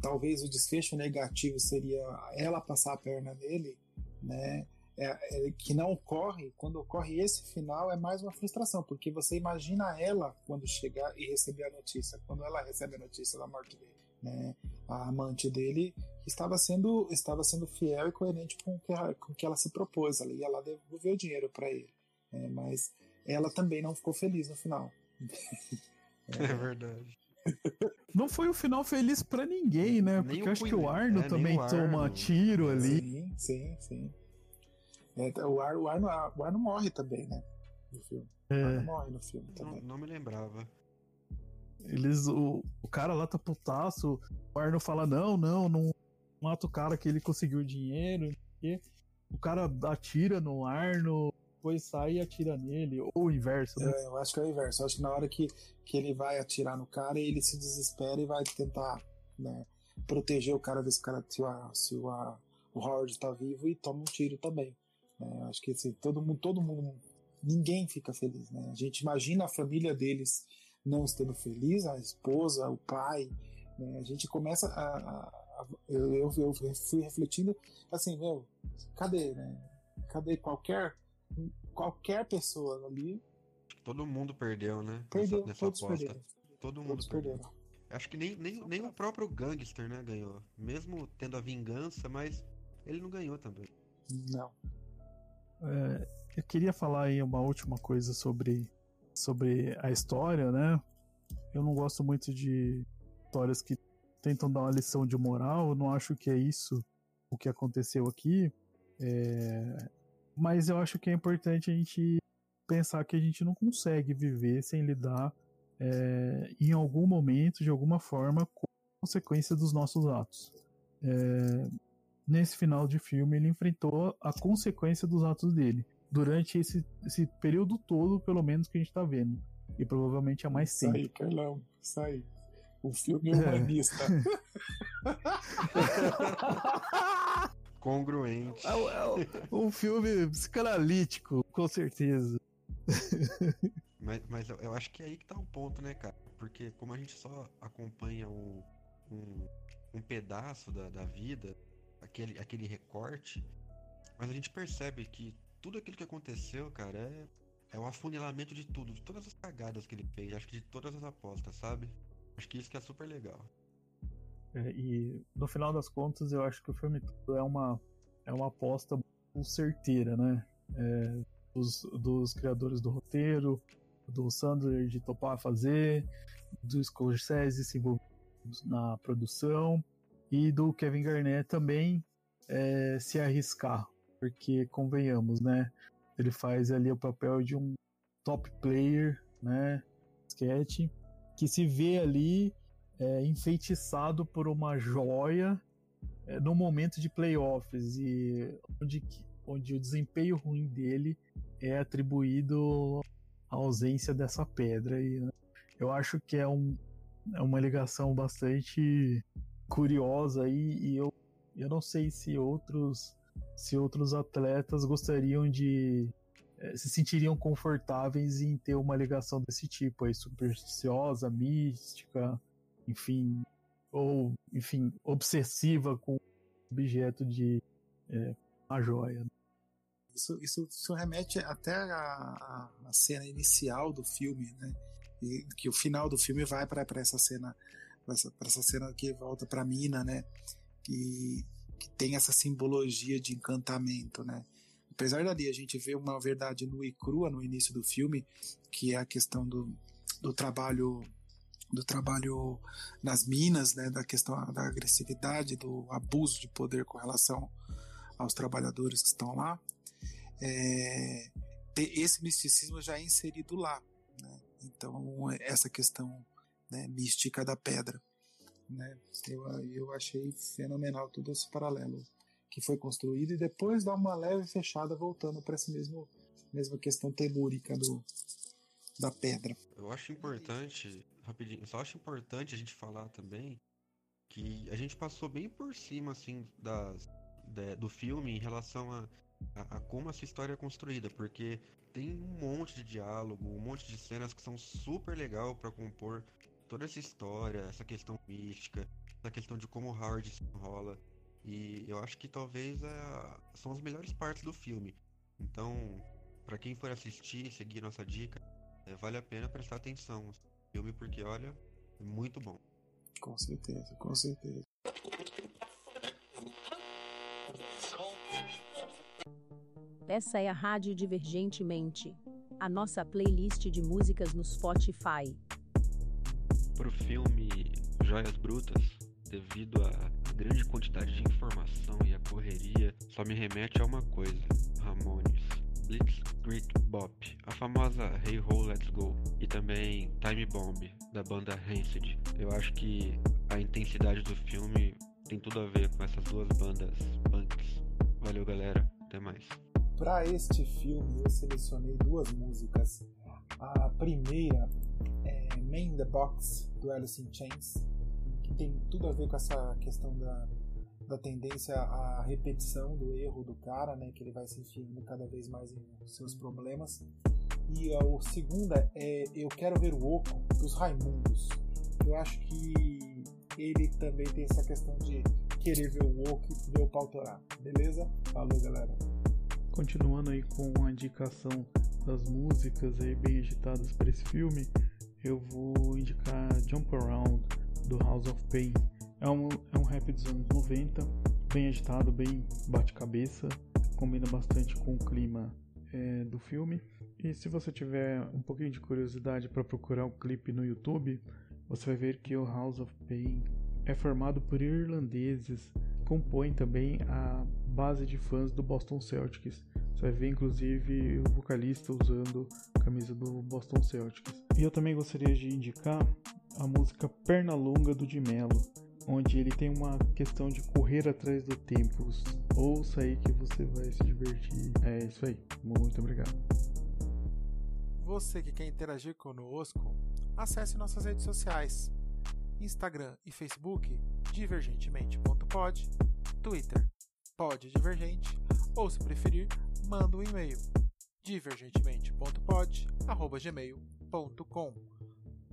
talvez o desfecho negativo seria ela passar a perna nele, né? É, é, que não ocorre, quando ocorre esse final, é mais uma frustração, porque você imagina ela quando chegar e receber a notícia, quando ela recebe a notícia da morte dele. Né? A amante dele estava sendo, estava sendo fiel e coerente com o que, com que ela se propôs. Ela ia lá devolver o dinheiro para ele. Né? Mas ela também não ficou feliz no final. é, <laughs> é verdade. <laughs> Não foi um final feliz para ninguém, né? Nem Porque eu acho que o Arno é, também o Arno. toma tiro ali. Sim, sim, sim. É, o, Ar, o, Arno, o Arno morre também, né? No filme. É. O Arno morre no filme também. Não, não me lembrava. Eles, o, o cara lá tá putaço, o Arno fala: não, não, não mata o cara que ele conseguiu dinheiro. E o cara atira no Arno, depois sai e atira nele, ou o inverso, né? É, eu acho que é o inverso. Eu acho que na hora que, que ele vai atirar no cara, ele se desespera e vai tentar né, proteger o cara, ver se o cara se, o, se o, o Howard tá vivo e toma um tiro também. É, acho que assim, todo mundo, todo mundo, ninguém fica feliz, né? A gente imagina a família deles não estando feliz, a esposa, o pai, né? A gente começa a, a eu, eu, eu, fui refletindo assim, meu, cadê, né? Cadê qualquer qualquer pessoa ali? Todo mundo perdeu, né? Perdeu, nessa, nessa todos aposta. perderam. Todo mundo todos perdeu. perderam. Acho que nem, nem, nem o próprio gangster, né, ganhou. Mesmo tendo a vingança, mas ele não ganhou também. Não. É, eu queria falar aí uma última coisa sobre, sobre a história, né? Eu não gosto muito de histórias que tentam dar uma lição de moral, eu não acho que é isso o que aconteceu aqui. É, mas eu acho que é importante a gente pensar que a gente não consegue viver sem lidar é, em algum momento, de alguma forma, com a consequência dos nossos atos. É, nesse final de filme, ele enfrentou a consequência dos atos dele. Durante esse, esse período todo, pelo menos, que a gente está vendo. E provavelmente há mais tempo. Sai, Carlão, sai. O filme é humanista. <laughs> <laughs> Congruente. É, é, um filme psicanalítico, com certeza. <laughs> mas, mas eu acho que é aí que tá o ponto, né, cara? Porque como a gente só acompanha um, um, um pedaço da, da vida, aquele, aquele recorte, mas a gente percebe que tudo aquilo que aconteceu, cara, é, é o afunilamento de tudo, de todas as cagadas que ele fez, acho que de todas as apostas, sabe? Acho que isso que é super legal. É, e no final das contas, eu acho que o filme é uma, é uma aposta certeira, né? É, dos, dos criadores do roteiro, do Sandler de topar fazer, do Scorsese se envolver na produção e do Kevin Garnett também é, se arriscar, porque convenhamos, né? Ele faz ali o papel de um top player, né? Sketch, que se vê ali é, enfeitiçado por uma joia é, no momento de playoffs e onde, onde o desempenho ruim dele é atribuído à ausência dessa pedra. E, né? Eu acho que é, um, é uma ligação bastante curiosa e eu, eu não sei se outros se outros atletas gostariam de é, se sentiriam confortáveis em ter uma ligação desse tipo aí supersticiosa, mística, enfim, ou enfim obsessiva com objeto de é, uma joia. Isso, isso, isso remete até a, a, cena inicial do filme, né? E que o final do filme vai para essa cena para essa, essa cena que volta para mina, né? Que, que tem essa simbologia de encantamento, né? Apesar dali a gente ver uma verdade nua e crua no início do filme, que é a questão do, do trabalho do trabalho nas minas, né, da questão da agressividade, do abuso de poder com relação aos trabalhadores que estão lá, é, esse misticismo já é inserido lá. Né? Então, essa questão né, mística da pedra. Né? Eu, eu achei fenomenal todo esse paralelo que foi construído e depois dá uma leve fechada voltando para esse mesmo mesma questão telúrica do, da pedra. Eu acho importante, rapidinho, só acho importante a gente falar também que a gente passou bem por cima, assim, das, da, do filme em relação a, a, a, como essa história é construída, porque tem um monte de diálogo, um monte de cenas que são super legal para compor toda essa história, essa questão mística, essa questão de como Howard se enrola. E eu acho que talvez é, são as melhores partes do filme. Então, para quem for assistir, seguir nossa dica, é, vale a pena prestar atenção no filme, porque olha, é muito bom. Com certeza, com certeza. Essa é a Rádio Divergentemente, a nossa playlist de músicas no Spotify. Pro filme Joias Brutas, devido à grande quantidade de informação e a correria, só me remete a uma coisa: Ramones. Blitzkrieg Bop, a famosa Hey Ho Let's Go e também Time Bomb da banda Rancid. Eu acho que a intensidade do filme tem tudo a ver com essas duas bandas punks. Valeu, galera. Até mais. Para este filme, eu selecionei duas músicas. A primeira é Man in the Box do Alice in Chains, que tem tudo a ver com essa questão da da tendência à repetição do erro do cara, né, que ele vai se enfiando cada vez mais em seus problemas. E a, o segunda é Eu Quero Ver o Oco, dos Raimundos. Eu acho que ele também tem essa questão de querer ver o Oco e ver o pau torar. Beleza? Falou, galera. Continuando aí com a indicação das músicas aí bem agitadas para esse filme, eu vou indicar Jump Around do House of Pain é um, é um rap dos anos 90, bem agitado, bem bate-cabeça, combina bastante com o clima é, do filme. E se você tiver um pouquinho de curiosidade para procurar o clipe no YouTube, você vai ver que o House of Pain é formado por irlandeses, compõe também a base de fãs do Boston Celtics. Você vai ver inclusive o vocalista usando a camisa do Boston Celtics. E eu também gostaria de indicar a música Perna Longa do Di Mello onde ele tem uma questão de correr atrás do tempo. Ouça aí que você vai se divertir. É isso aí. Muito obrigado. Você que quer interagir conosco, acesse nossas redes sociais. Instagram e Facebook, divergentemente.pod, Twitter, pode divergente, ou se preferir, manda um e-mail, divergentemente.pod@gmail.com.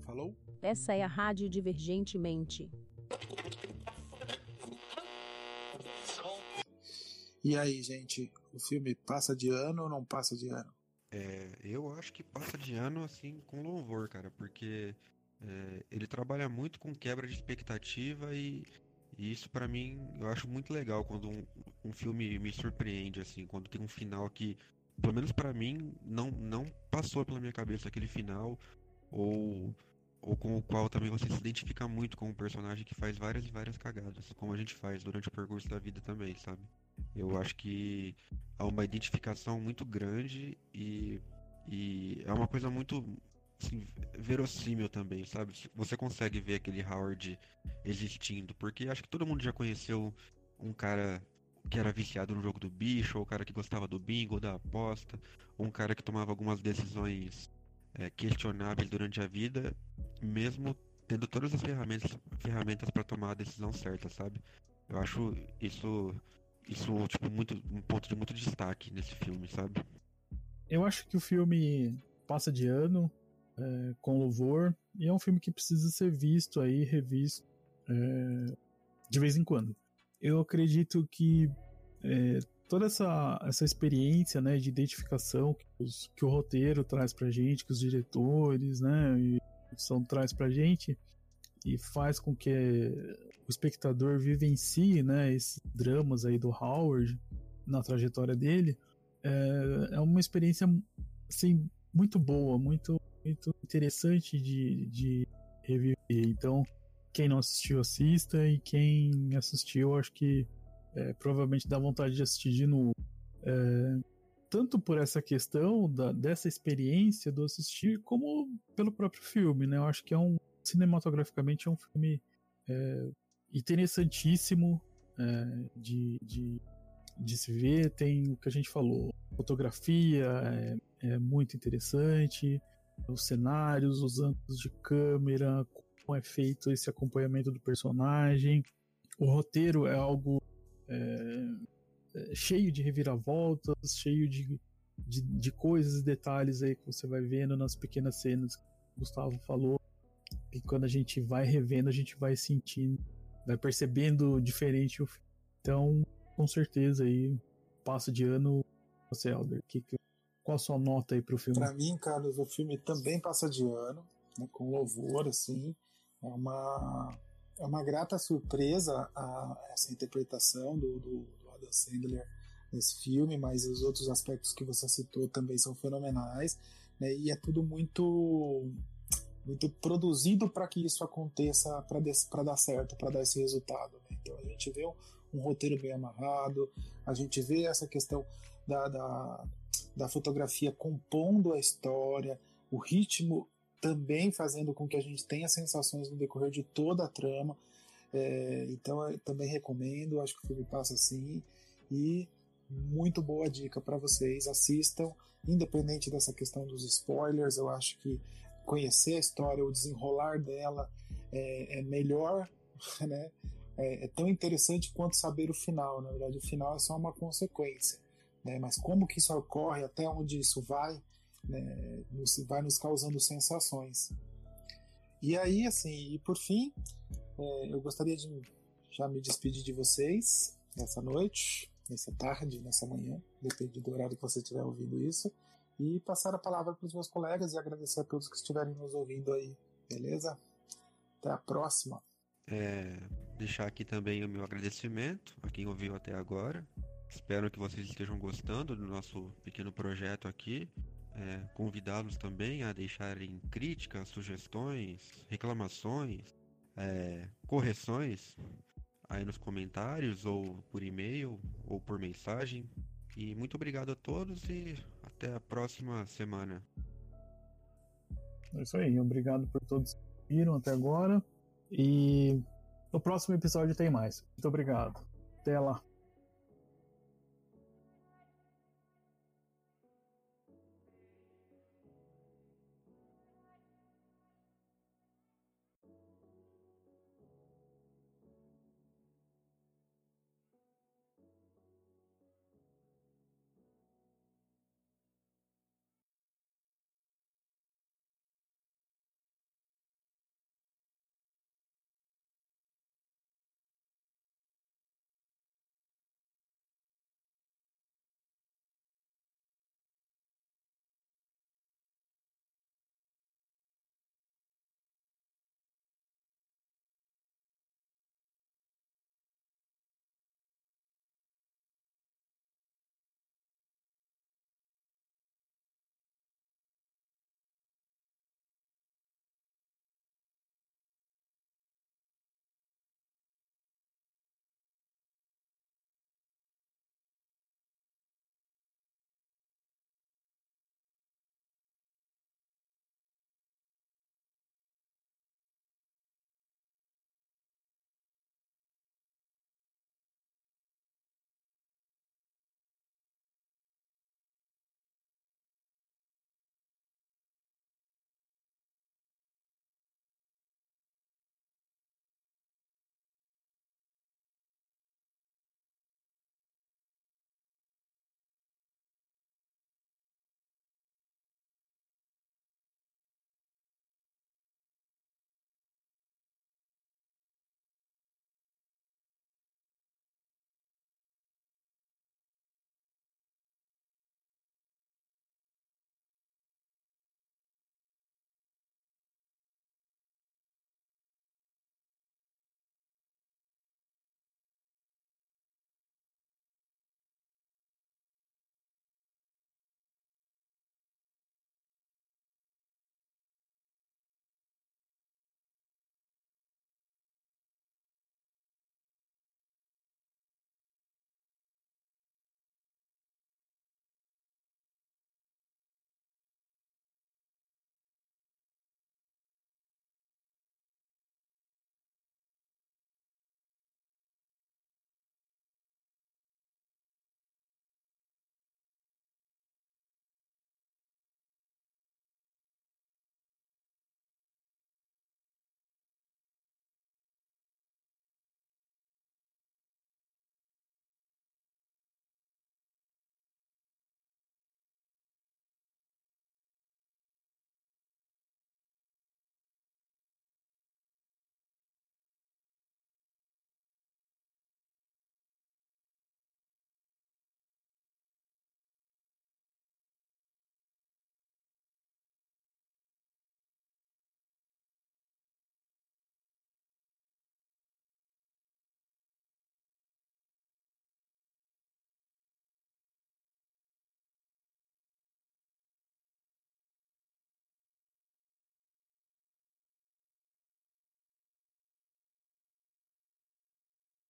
Falou? Essa é a Rádio Divergentemente. E aí, gente, o filme passa de ano ou não passa de ano? É, eu acho que passa de ano assim com louvor, cara, porque é, ele trabalha muito com quebra de expectativa e, e isso para mim eu acho muito legal quando um, um, filme me surpreende assim, quando tem um final que pelo menos para mim não não passou pela minha cabeça aquele final ou ou com o qual também você se identifica muito com um personagem que faz várias e várias cagadas, como a gente faz durante o percurso da vida também, sabe? Eu acho que há uma identificação muito grande e, e é uma coisa muito assim, verossímil também, sabe? Você consegue ver aquele Howard existindo, porque acho que todo mundo já conheceu um cara que era viciado no jogo do bicho, ou o cara que gostava do bingo, da aposta, ou um cara que tomava algumas decisões é, durante a vida, mesmo tendo todas as ferramentas ferramentas para tomar a decisão certa, sabe? Eu acho isso isso tipo muito um ponto de muito destaque nesse filme, sabe? Eu acho que o filme passa de ano é, com louvor e é um filme que precisa ser visto aí, revisto é, de vez em quando. Eu acredito que é, toda essa, essa experiência né, de identificação que, os, que o roteiro traz pra gente, que os diretores né, e traz pra gente e faz com que o espectador vivencie né, esses dramas aí do Howard na trajetória dele é, é uma experiência assim, muito boa, muito, muito interessante de, de reviver. Então, quem não assistiu, assista, e quem assistiu, acho que é, provavelmente dá vontade de assistir de novo. É, tanto por essa questão da, dessa experiência do assistir, como pelo próprio filme, né? Eu acho que é um cinematograficamente é um filme é, interessantíssimo é, de, de, de, se ver. Tem o que a gente falou, fotografia, é, é muito interessante. Os cenários, os ângulos de câmera, como é feito esse acompanhamento do personagem. O roteiro é algo é, é, cheio de reviravoltas, cheio de, de, de, coisas e detalhes aí que você vai vendo nas pequenas cenas que o Gustavo falou. E quando a gente vai revendo, a gente vai sentindo, vai percebendo diferente o filme. Então, com certeza aí, passo de ano, você, Elder, que, que, qual a sua nota aí pro filme? Para mim, Carlos, o filme também passa de ano, né, com louvor, assim. É uma, é uma grata surpresa a essa interpretação do, do, do Adam Sandler nesse filme, mas os outros aspectos que você citou também são fenomenais, né, e é tudo muito muito produzido para que isso aconteça, para dar certo, para dar esse resultado. Né? Então a gente vê um, um, roteiro bem amarrado, a gente vê essa questão da, da, da fotografia compondo a história, o ritmo também fazendo com que a gente tenha sensações no decorrer de toda a trama. É, então eu também recomendo, acho que o filme passa assim e muito boa dica para vocês, assistam, independente dessa questão dos spoilers, eu acho que conhecer a história, o desenrolar dela é, é melhor, <laughs> né? É, é, tão interessante quanto saber o final. Na verdade, o final é só uma consequência, né? Mas como que isso ocorre, até onde isso vai, né? Nos, vai nos causando sensações. E aí, assim, e por fim, é, eu gostaria de já me despedir de vocês nessa noite, nessa tarde, nessa manhã, depende do horário que você estiver ouvindo isso e passar a palavra para os meus colegas e agradecer a todos que estiverem nos ouvindo aí, beleza? Até a próxima. É, deixar aqui também o meu agradecimento a quem ouviu até agora. Espero que vocês estejam gostando do nosso pequeno projeto aqui. É, Convidá-los também a deixarem críticas, sugestões, reclamações, é, correções aí nos comentários, ou por e-mail, ou por mensagem. E muito obrigado a todos e até a próxima semana. É isso aí, obrigado por todos que viram até agora. E no próximo episódio tem mais. Muito obrigado. Até lá.